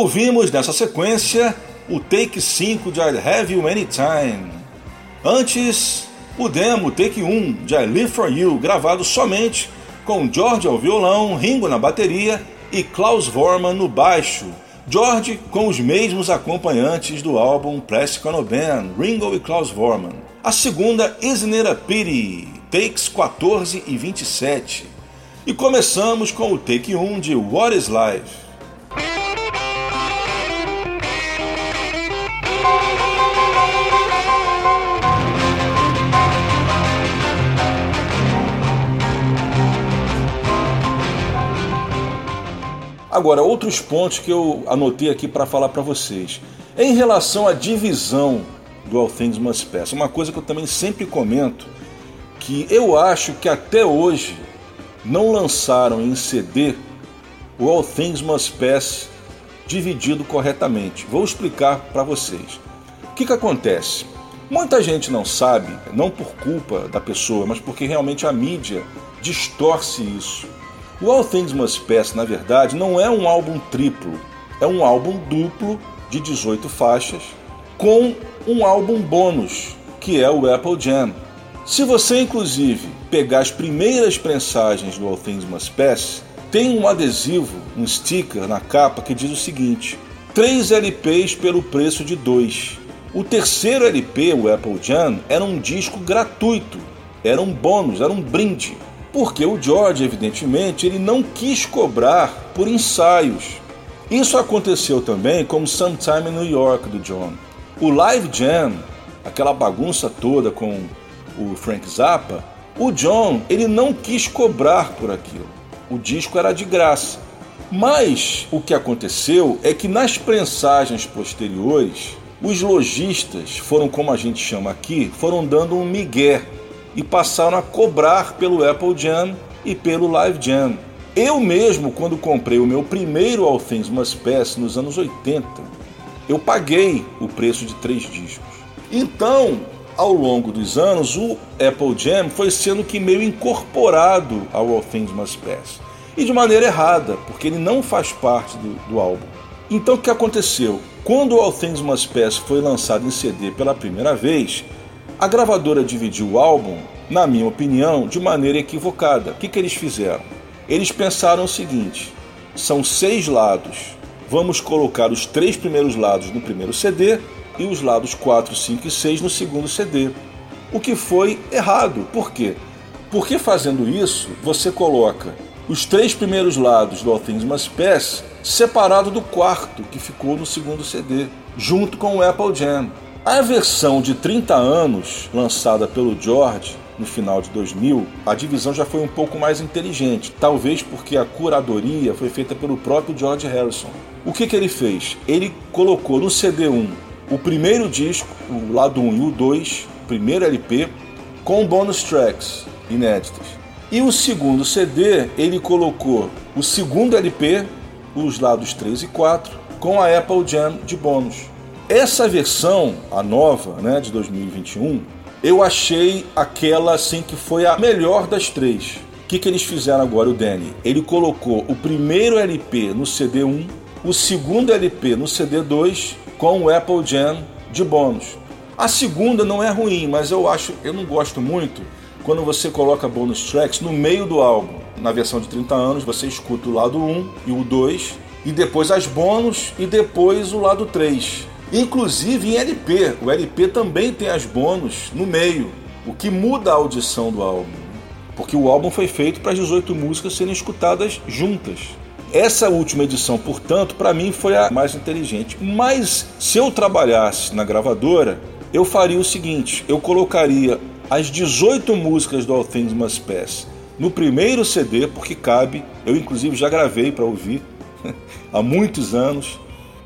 Ouvimos nessa sequência o take 5 de I Have You Anytime. Antes, o demo take 1 de I Live For You, gravado somente com George ao violão, Ringo na bateria e Klaus Vormann no baixo. George com os mesmos acompanhantes do álbum Plastic Ono Band, Ringo e Klaus Vormann. A segunda, Isn't It Pity, takes 14 e 27. E começamos com o take 1 de What Is Life. Agora, outros pontos que eu anotei aqui para falar para vocês. Em relação à divisão do All Things Must Pass, uma coisa que eu também sempre comento, que eu acho que até hoje não lançaram em CD o All Things Must Pass dividido corretamente. Vou explicar para vocês. O que, que acontece? Muita gente não sabe, não por culpa da pessoa, mas porque realmente a mídia distorce isso. O All Things Must Pass, na verdade, não é um álbum triplo, é um álbum duplo de 18 faixas com um álbum bônus, que é o Apple Jam. Se você, inclusive, pegar as primeiras prensagens do All Things Must Pass, tem um adesivo, um sticker na capa que diz o seguinte: 3 LPs pelo preço de 2. O terceiro LP, o Apple Jam, era um disco gratuito, era um bônus, era um brinde. Porque o George, evidentemente, ele não quis cobrar por ensaios. Isso aconteceu também com Sometime in New York do John. O Live Jam, aquela bagunça toda com o Frank Zappa, o John ele não quis cobrar por aquilo. O disco era de graça. Mas o que aconteceu é que nas prensagens posteriores, os lojistas foram, como a gente chama aqui, foram dando um migué e passaram a cobrar pelo Apple Jam e pelo Live Jam. Eu mesmo, quando comprei o meu primeiro All Things Must Pass nos anos 80, eu paguei o preço de três discos. Então, ao longo dos anos, o Apple Jam foi sendo que meio incorporado ao All Things Must Pass. E de maneira errada, porque ele não faz parte do, do álbum. Então o que aconteceu? Quando o All Things Must Pass foi lançado em CD pela primeira vez, a gravadora dividiu o álbum, na minha opinião, de maneira equivocada. O que, que eles fizeram? Eles pensaram o seguinte: são seis lados. Vamos colocar os três primeiros lados no primeiro CD e os lados 4, 5 e 6 no segundo CD. O que foi errado. Por quê? Porque fazendo isso, você coloca os três primeiros lados do All Things Must Pass separado do quarto, que ficou no segundo CD, junto com o Apple Jam. A versão de 30 anos, lançada pelo George no final de 2000, a divisão já foi um pouco mais inteligente, talvez porque a curadoria foi feita pelo próprio George Harrison. O que, que ele fez? Ele colocou no CD1 o primeiro disco, o lado 1 e o 2, o primeiro LP, com bônus tracks inéditas. E o segundo CD, ele colocou o segundo LP, os lados 3 e 4, com a Apple Jam de bônus. Essa versão, a nova, né, de 2021, eu achei aquela assim que foi a melhor das três. O que, que eles fizeram agora, o Danny? Ele colocou o primeiro LP no CD1, o segundo LP no CD2 com o Apple Jam de bônus. A segunda não é ruim, mas eu acho, eu não gosto muito quando você coloca bônus tracks no meio do álbum. Na versão de 30 anos, você escuta o lado 1 e o 2, e depois as bônus e depois o lado 3. Inclusive em LP. O LP também tem as bônus no meio, o que muda a audição do álbum. Porque o álbum foi feito para as 18 músicas serem escutadas juntas. Essa última edição, portanto, para mim foi a mais inteligente. Mas se eu trabalhasse na gravadora, eu faria o seguinte: eu colocaria as 18 músicas do All Things Must Pass no primeiro CD, porque cabe. Eu, inclusive, já gravei para ouvir [laughs] há muitos anos.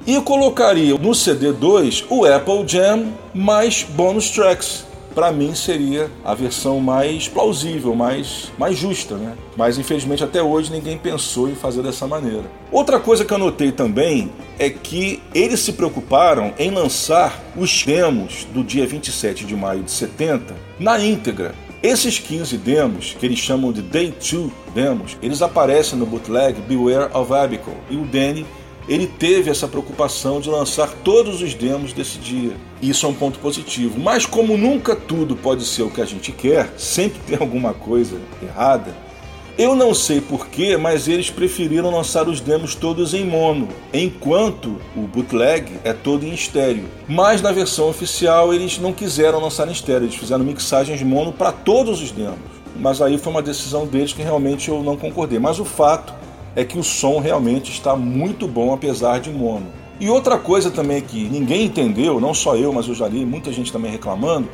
E colocaria no CD2 o Apple Jam mais bonus tracks. Para mim seria a versão mais plausível, mais, mais justa, né? Mas infelizmente até hoje ninguém pensou em fazer dessa maneira. Outra coisa que eu notei também é que eles se preocuparam em lançar os demos do dia 27 de maio de 70 na íntegra. Esses 15 demos, que eles chamam de Day 2 demos, eles aparecem no bootleg Beware of Abico. E o Danny ele teve essa preocupação de lançar todos os demos desse dia. Isso é um ponto positivo. Mas como nunca tudo pode ser o que a gente quer, sempre tem alguma coisa errada. Eu não sei porquê, mas eles preferiram lançar os demos todos em mono, enquanto o bootleg é todo em estéreo. Mas na versão oficial eles não quiseram lançar em estéreo, eles fizeram mixagens mono para todos os demos. Mas aí foi uma decisão deles que realmente eu não concordei. Mas o fato é que o som realmente está muito bom apesar de mono. E outra coisa também que ninguém entendeu, não só eu, mas eu já li muita gente também reclamando,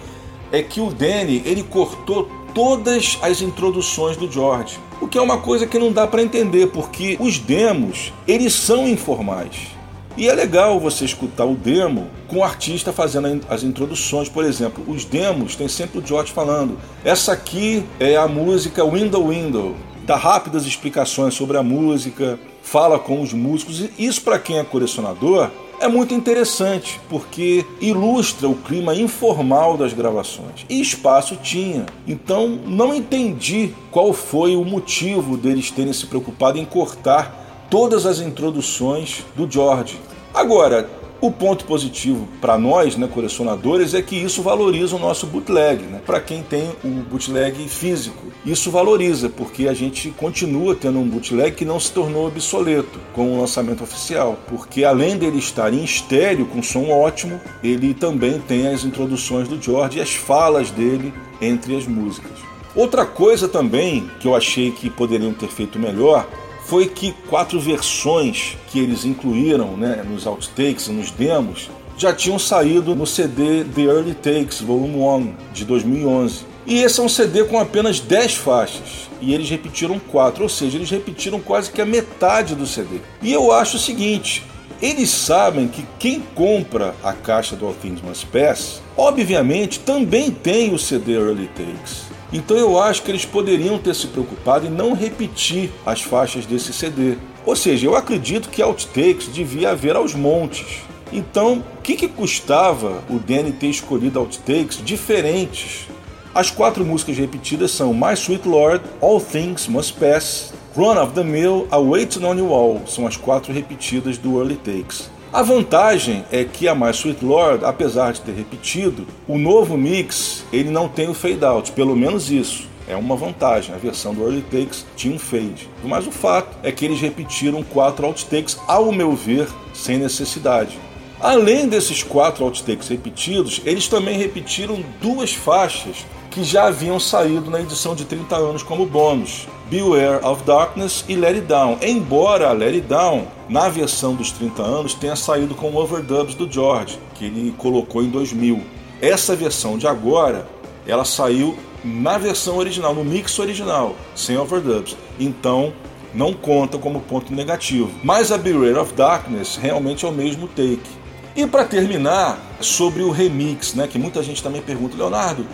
é que o Danny ele cortou todas as introduções do George. O que é uma coisa que não dá para entender, porque os demos, eles são informais. E é legal você escutar o demo com o artista fazendo as introduções. Por exemplo, os demos tem sempre o George falando: essa aqui é a música Window Window. Dá rápidas explicações sobre a música, fala com os músicos. E isso, para quem é colecionador, é muito interessante, porque ilustra o clima informal das gravações. E espaço tinha. Então não entendi qual foi o motivo deles terem se preocupado em cortar todas as introduções do George. Agora, o ponto positivo para nós, né, colecionadores, é que isso valoriza o nosso bootleg. Né? Para quem tem o bootleg físico, isso valoriza, porque a gente continua tendo um bootleg que não se tornou obsoleto com o lançamento oficial. Porque além dele estar em estéreo, com som ótimo, ele também tem as introduções do George e as falas dele entre as músicas. Outra coisa também que eu achei que poderiam ter feito melhor foi que quatro versões que eles incluíram né, nos outtakes nos demos já tinham saído no CD The Early Takes Volume 1 de 2011. E esse é um CD com apenas 10 faixas. E eles repetiram 4, ou seja, eles repetiram quase que a metade do CD. E eu acho o seguinte: eles sabem que quem compra a caixa do All Things Must Pass, obviamente também tem o CD Early Takes. Então eu acho que eles poderiam ter se preocupado em não repetir as faixas desse CD. Ou seja, eu acredito que outtakes devia haver aos montes. Então, o que, que custava o Danny ter escolhido outtakes diferentes? As quatro músicas repetidas são My Sweet Lord, All Things Must Pass, Run of the Mill, A Waiting on You All. São as quatro repetidas do Early Takes. A vantagem é que a My Sweet Lord, apesar de ter repetido, o novo mix ele não tem o fade out, pelo menos isso. É uma vantagem, a versão do Early Takes tinha um fade. Mas o fato é que eles repetiram quatro outtakes, ao meu ver, sem necessidade. Além desses quatro outtakes repetidos, eles também repetiram duas faixas que já haviam saído na edição de 30 anos como bônus. Beware of Darkness e Let It Down. Embora Let It Down, na versão dos 30 anos, tenha saído com overdubs do George, que ele colocou em 2000. Essa versão de agora, ela saiu na versão original, no mix original, sem overdubs. Então, não conta como ponto negativo. Mas a Beware of Darkness realmente é o mesmo take. E para terminar, sobre o remix, né, que muita gente também pergunta, Leonardo,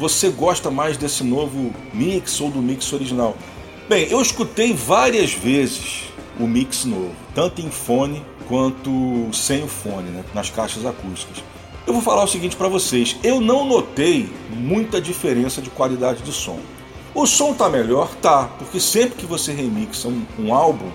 você gosta mais desse novo mix ou do mix original? Bem, eu escutei várias vezes o mix novo, tanto em fone quanto sem o fone, né, nas caixas acústicas. Eu vou falar o seguinte para vocês: eu não notei muita diferença de qualidade de som. O som tá melhor? Tá, porque sempre que você remixa um, um álbum,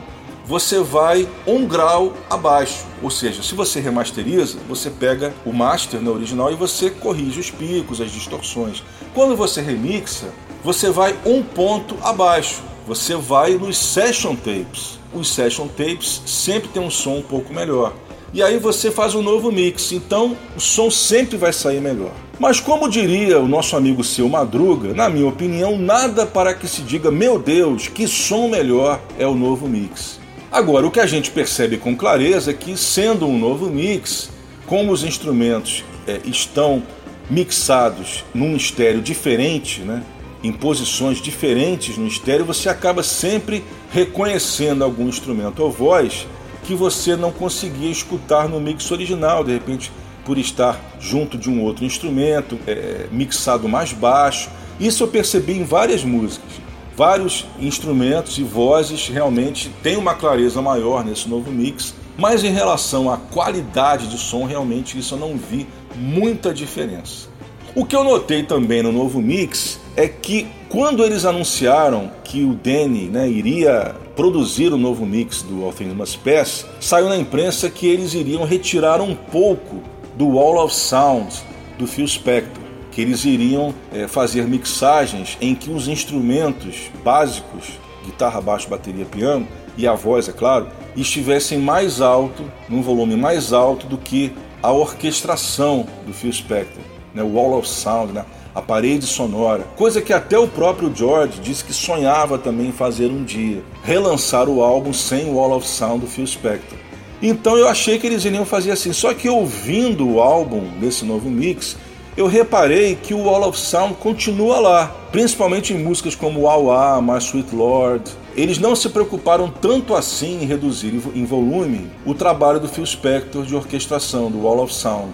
você vai um grau abaixo. Ou seja, se você remasteriza, você pega o master na original e você corrige os picos, as distorções. Quando você remixa, você vai um ponto abaixo. Você vai nos session tapes. Os session tapes sempre tem um som um pouco melhor. E aí você faz um novo mix, então o som sempre vai sair melhor. Mas como diria o nosso amigo seu Madruga, na minha opinião, nada para que se diga, meu Deus, que som melhor é o novo mix. Agora, o que a gente percebe com clareza é que, sendo um novo mix, como os instrumentos é, estão mixados num estéreo diferente, né, em posições diferentes no estéreo, você acaba sempre reconhecendo algum instrumento ou voz que você não conseguia escutar no mix original, de repente por estar junto de um outro instrumento, é, mixado mais baixo. Isso eu percebi em várias músicas. Vários instrumentos e vozes realmente têm uma clareza maior nesse novo mix, mas em relação à qualidade de som, realmente isso eu não vi muita diferença. O que eu notei também no novo mix é que quando eles anunciaram que o Danny né, iria produzir o novo mix do All Things Must Pass, saiu na imprensa que eles iriam retirar um pouco do Wall of Sound do Phil Spector, que eles iriam é, fazer mixagens em que os instrumentos básicos, guitarra, baixo, bateria, piano e a voz, é claro, estivessem mais alto, num volume mais alto do que a orquestração do Phil Spector, né, o Wall of Sound, né, a parede sonora, coisa que até o próprio George disse que sonhava também fazer um dia, relançar o álbum sem o Wall of Sound do Phil Spector. Então eu achei que eles iriam fazer assim, só que ouvindo o álbum desse novo mix, eu reparei que o Wall of Sound continua lá, principalmente em músicas como Wow My Sweet Lord. Eles não se preocuparam tanto assim em reduzir em volume o trabalho do Phil Spector de orquestração, do Wall of Sound.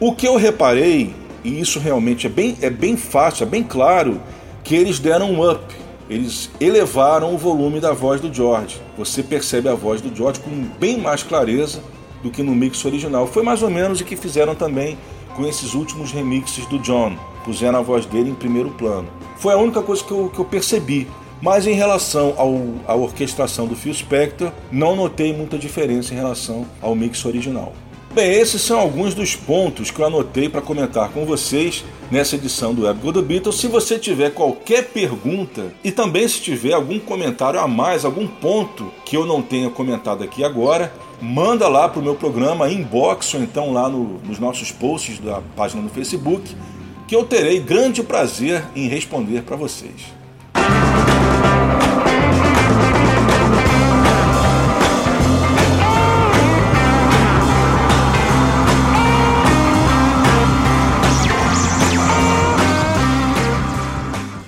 O que eu reparei, e isso realmente é bem, é bem fácil, é bem claro, que eles deram um up, eles elevaram o volume da voz do George. Você percebe a voz do George com bem mais clareza do que no mix original. Foi mais ou menos o que fizeram também com esses últimos remixes do John. Puseram a voz dele em primeiro plano. Foi a única coisa que eu, que eu percebi. Mas em relação ao, à orquestração do Phil Spector, não notei muita diferença em relação ao mix original. Bem, esses são alguns dos pontos que eu anotei para comentar com vocês nessa edição do Web Go The Beatles. Se você tiver qualquer pergunta e também se tiver algum comentário a mais, algum ponto que eu não tenha comentado aqui agora, manda lá para o meu programa inbox ou então lá no, nos nossos posts da página no Facebook, que eu terei grande prazer em responder para vocês.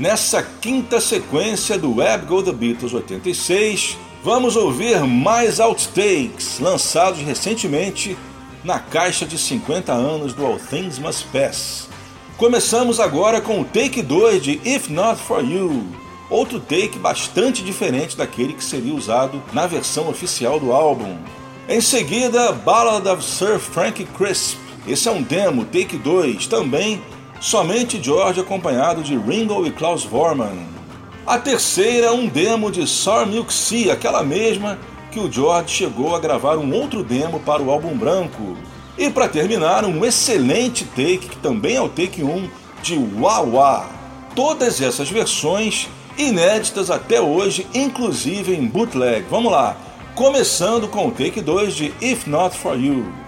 Nessa quinta sequência do Web Go The Beatles 86, vamos ouvir mais outtakes lançados recentemente na caixa de 50 anos do All Things Must Pass. Começamos agora com o take 2 de If Not For You, outro take bastante diferente daquele que seria usado na versão oficial do álbum. Em seguida, Ballad of Sir Frank Crisp. Esse é um demo, take 2, também somente George acompanhado de Ringo e Klaus Vormann. A terceira, um demo de Sour Milk Sea, aquela mesma que o George chegou a gravar um outro demo para o álbum branco. E para terminar, um excelente take, que também é o take 1, de Wawa. Todas essas versões inéditas até hoje, inclusive em bootleg. Vamos lá, começando com o take 2 de If Not For You.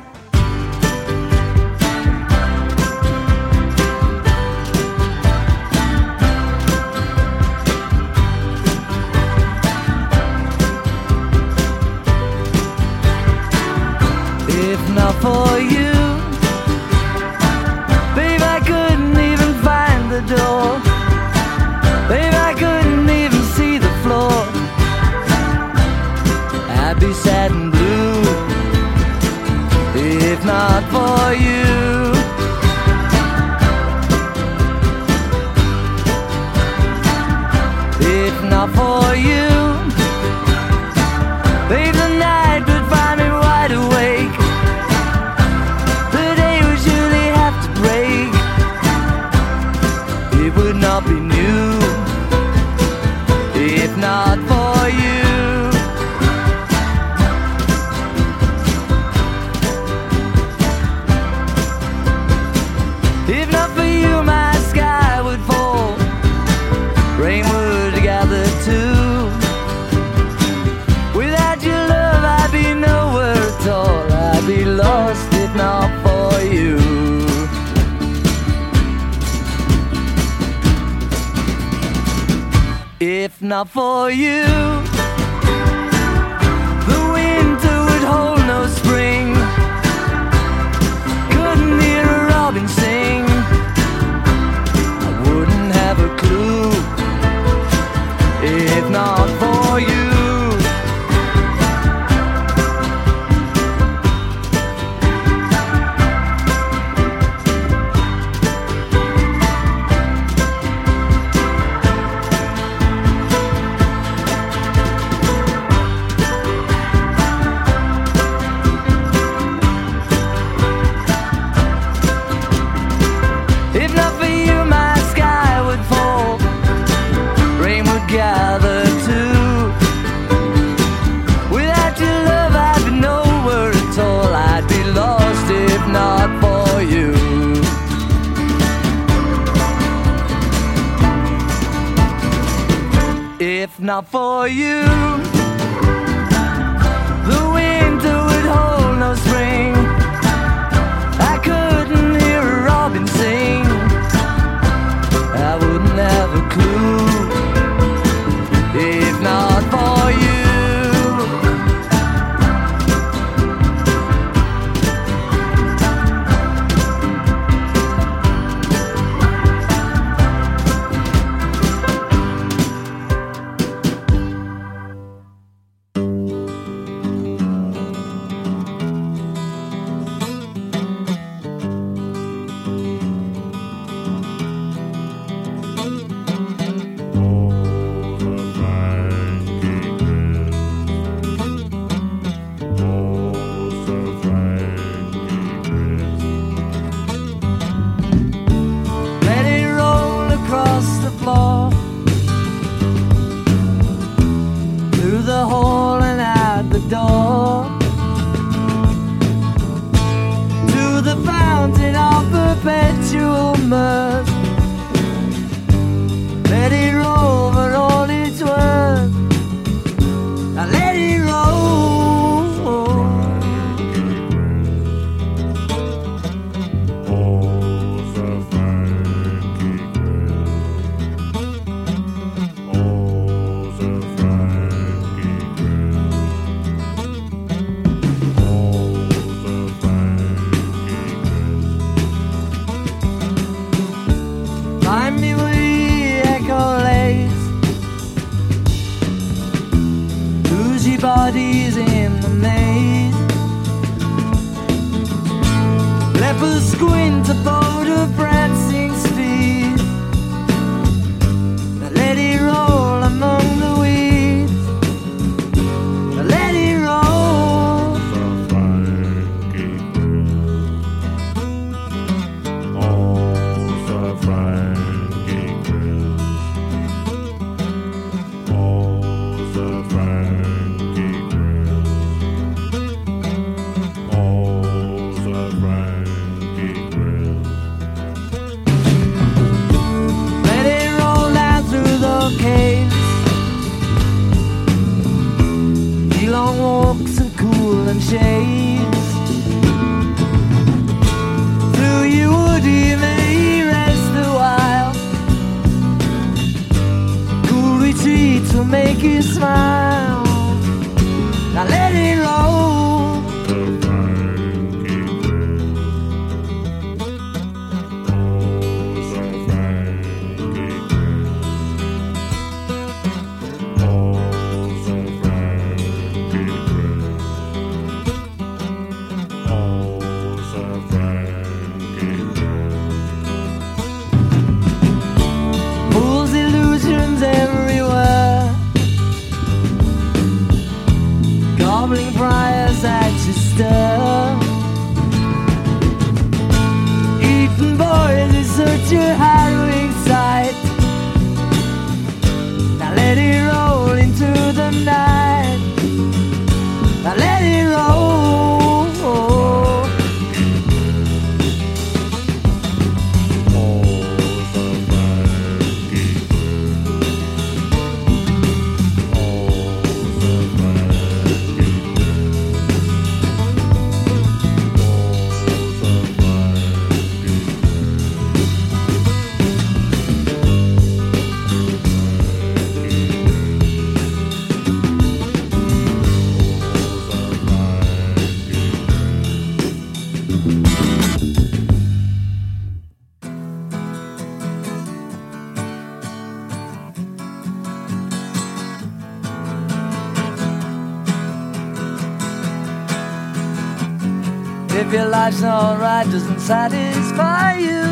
satisfy you.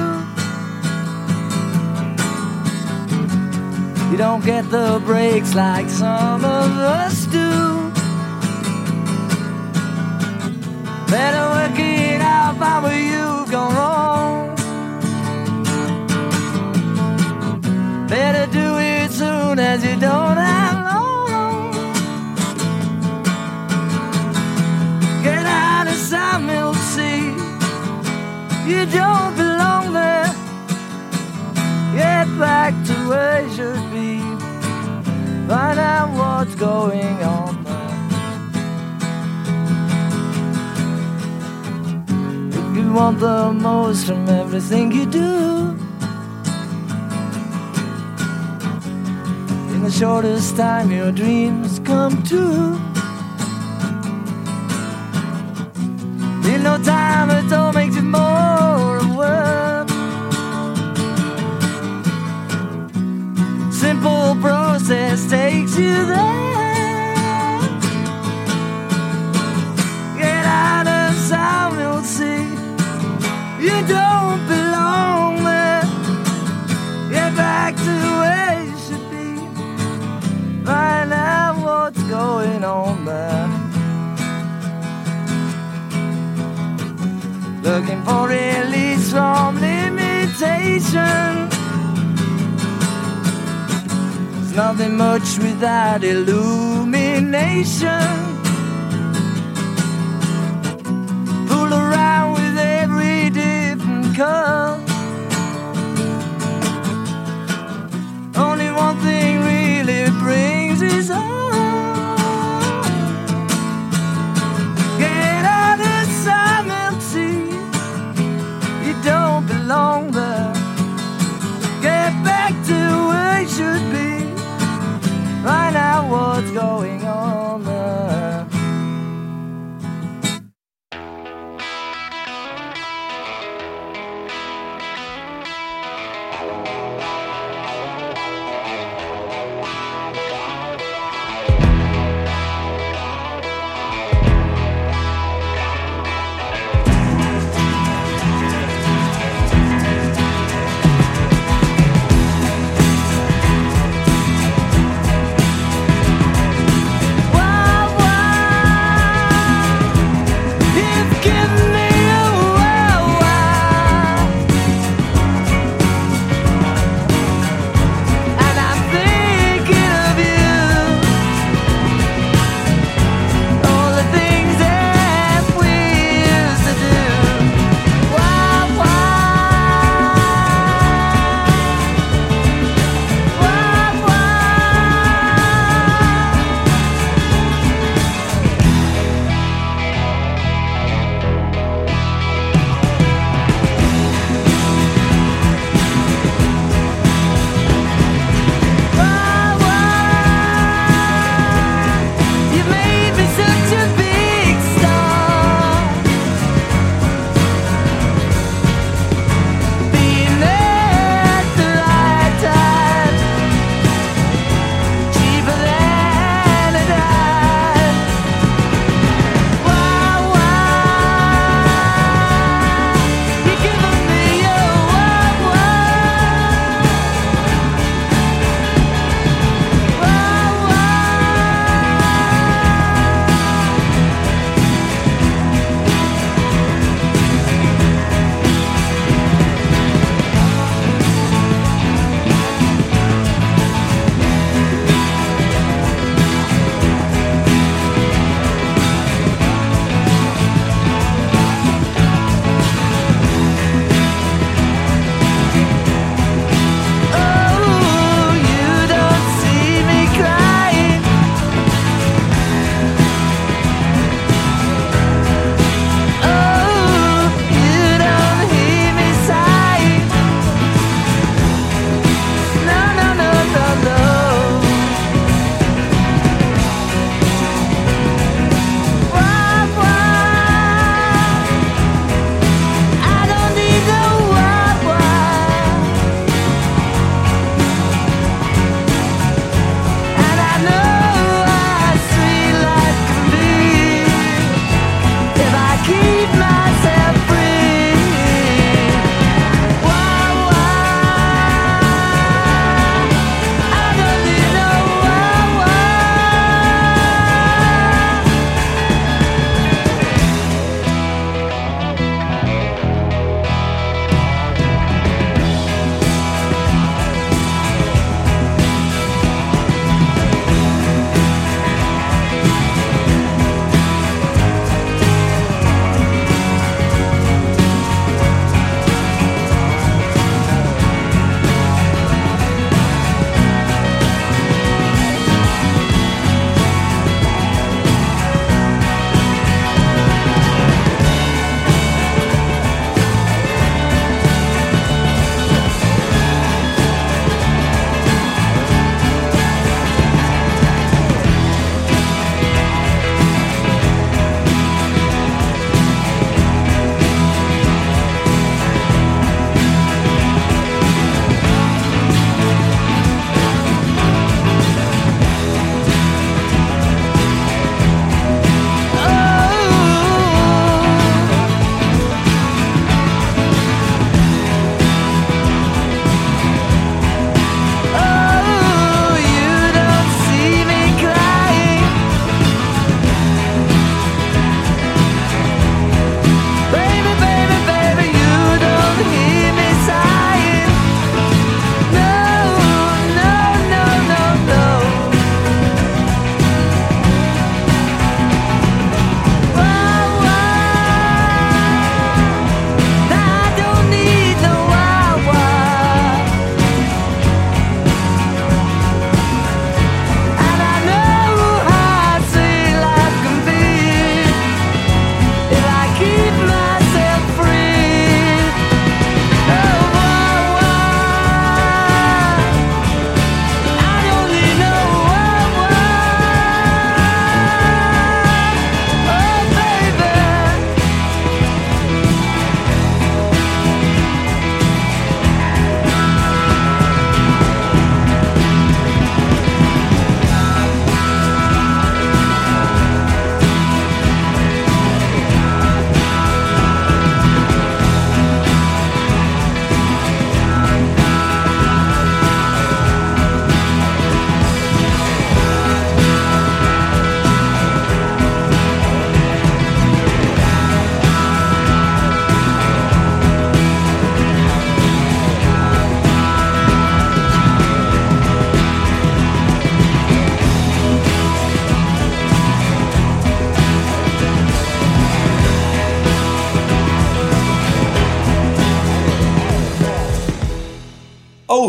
You don't get the breaks like some of us do. don't belong there. Get back to where you should be. Find out what's going on. If you want the most from everything you do, in the shortest time your dreams come true. Going on there. Looking for release from limitation. There's nothing much without illumination. Fool around with every different color. Only one thing really brings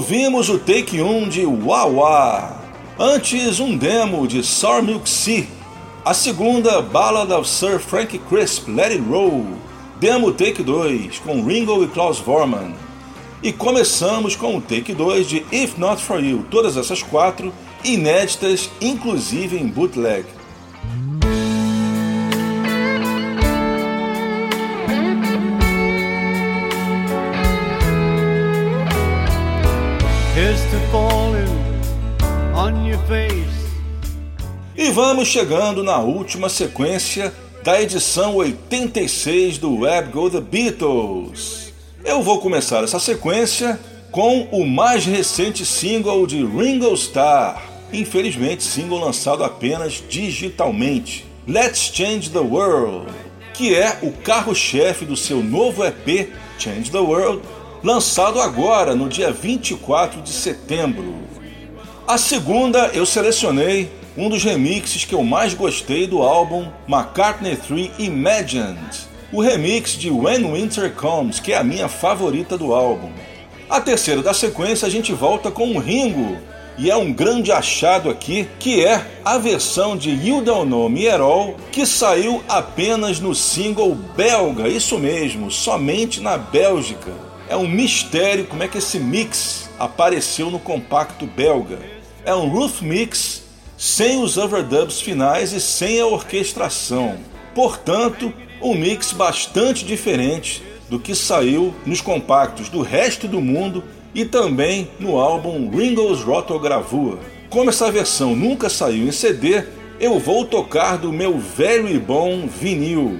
Ouvimos o take 1 de Wawa. Antes, um demo de Sour Milk Sea. A segunda, Ballad of Sir Frank Crisp, Let It Roll. Demo take 2, com Ringo e Klaus Vormann. E começamos com o take 2 de If Not For You. Todas essas quatro inéditas, inclusive em bootleg. Vamos chegando na última sequência da edição 86 do Web Go The Beatles. Eu vou começar essa sequência com o mais recente single de Ringo Starr, infelizmente single lançado apenas digitalmente, Let's Change the World, que é o carro-chefe do seu novo EP Change the World, lançado agora no dia 24 de setembro. A segunda eu selecionei um dos remixes que eu mais gostei do álbum McCartney 3 Imagined, o remix de When Winter Comes, que é a minha favorita do álbum. A terceira da sequência a gente volta com o Ringo, e é um grande achado aqui, que é a versão de You Don't Know Me At All, que saiu apenas no single belga, isso mesmo, somente na Bélgica. É um mistério como é que esse mix apareceu no compacto belga. É um roof mix sem os overdubs finais e sem a orquestração. Portanto, um mix bastante diferente do que saiu nos compactos do resto do mundo e também no álbum Ringo's Rotogravure. Como essa versão nunca saiu em CD, eu vou tocar do meu velho e bom vinil.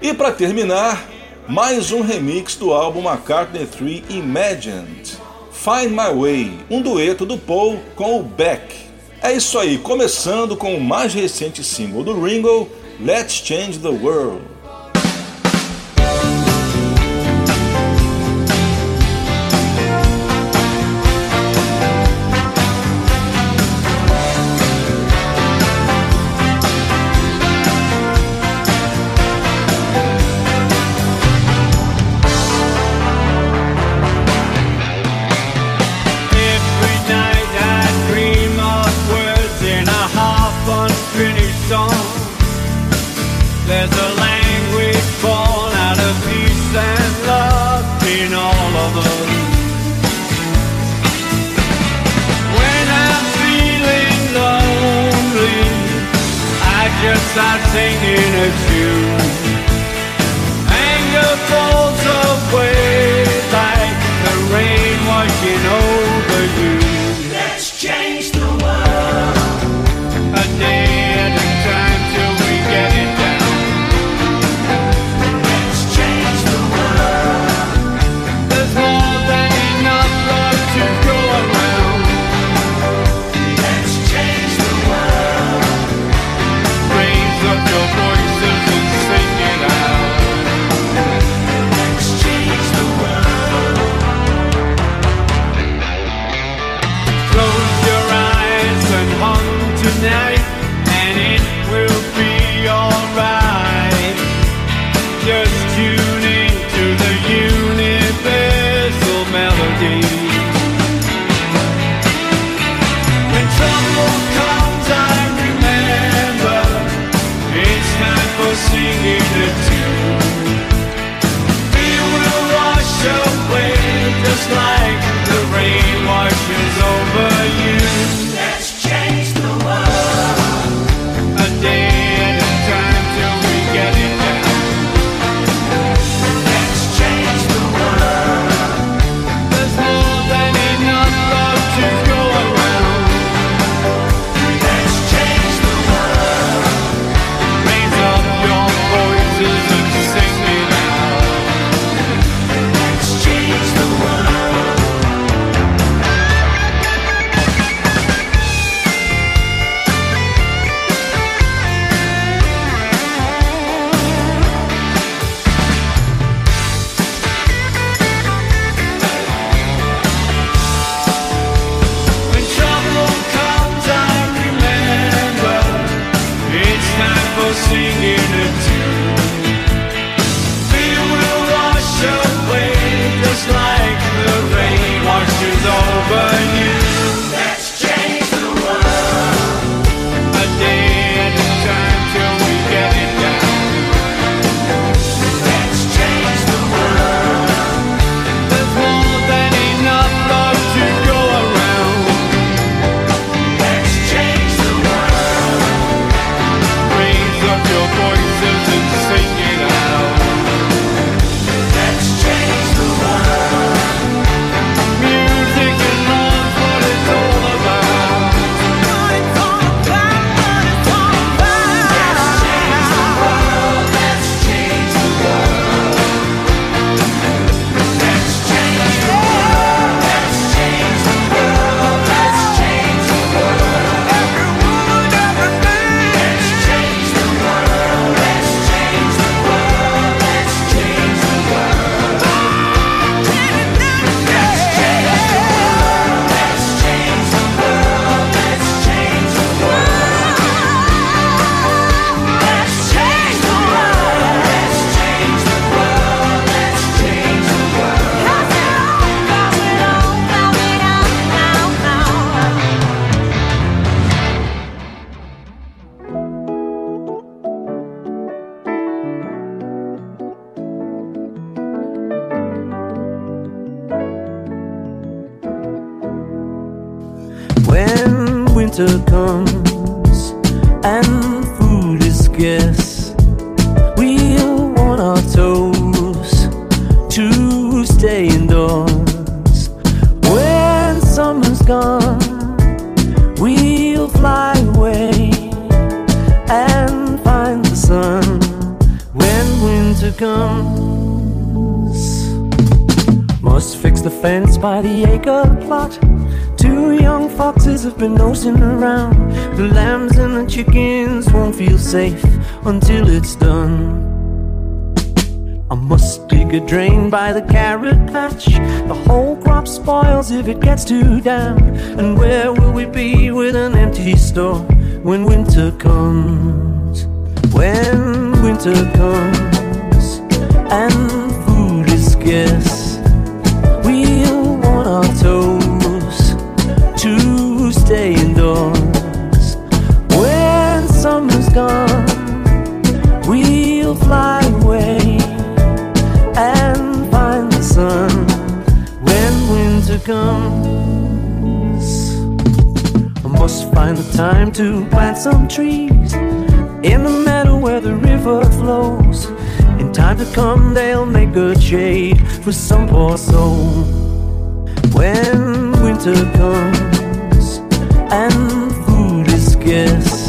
E para terminar, mais um remix do álbum McCartney 3 Imagined, Find My Way, um dueto do Paul com o Beck. É isso aí, começando com o mais recente single do Ringo, Let's Change the World. drained by the carrot patch. The whole crop spoils if it gets too damp. And where will we be with an empty store when winter comes? When winter comes and food is scarce, we'll want our toes to stay indoors. Time to plant some trees in the meadow where the river flows. In time to come, they'll make good shade for some poor soul. When winter comes and food is scarce.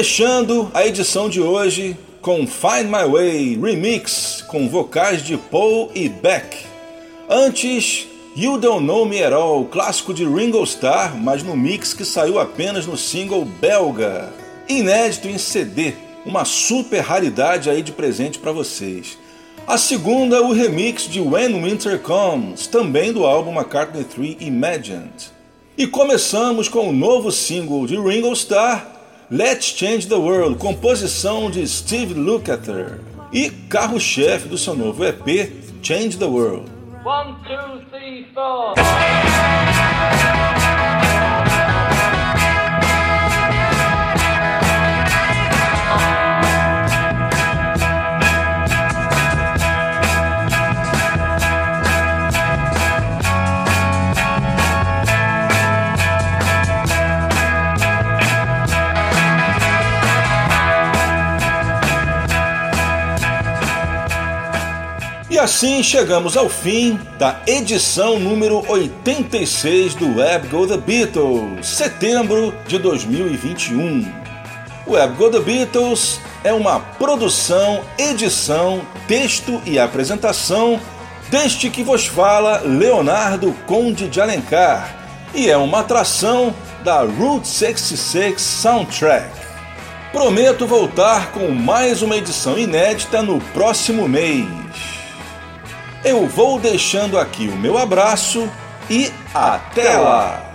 Fechando a edição de hoje com Find My Way Remix com vocais de Paul e Beck. Antes, You Don't Know Me At All, clássico de Ringo Starr, mas no mix que saiu apenas no single belga. Inédito em CD, uma super raridade aí de presente para vocês. A segunda, o remix de When Winter Comes, também do álbum McCartney 3 Imagined. E começamos com o novo single de Ringo Starr, Let's Change the World, composição de Steve Lukather. E carro-chefe do seu novo EP, Change the World. One, two, three, four. Assim chegamos ao fim da edição número 86 do Web Go The Beatles, setembro de 2021. O Web Go The Beatles é uma produção, edição, texto e apresentação deste que vos fala Leonardo Conde de Alencar e é uma atração da Route 66 Soundtrack. Prometo voltar com mais uma edição inédita no próximo mês. Eu vou deixando aqui o meu abraço e até lá!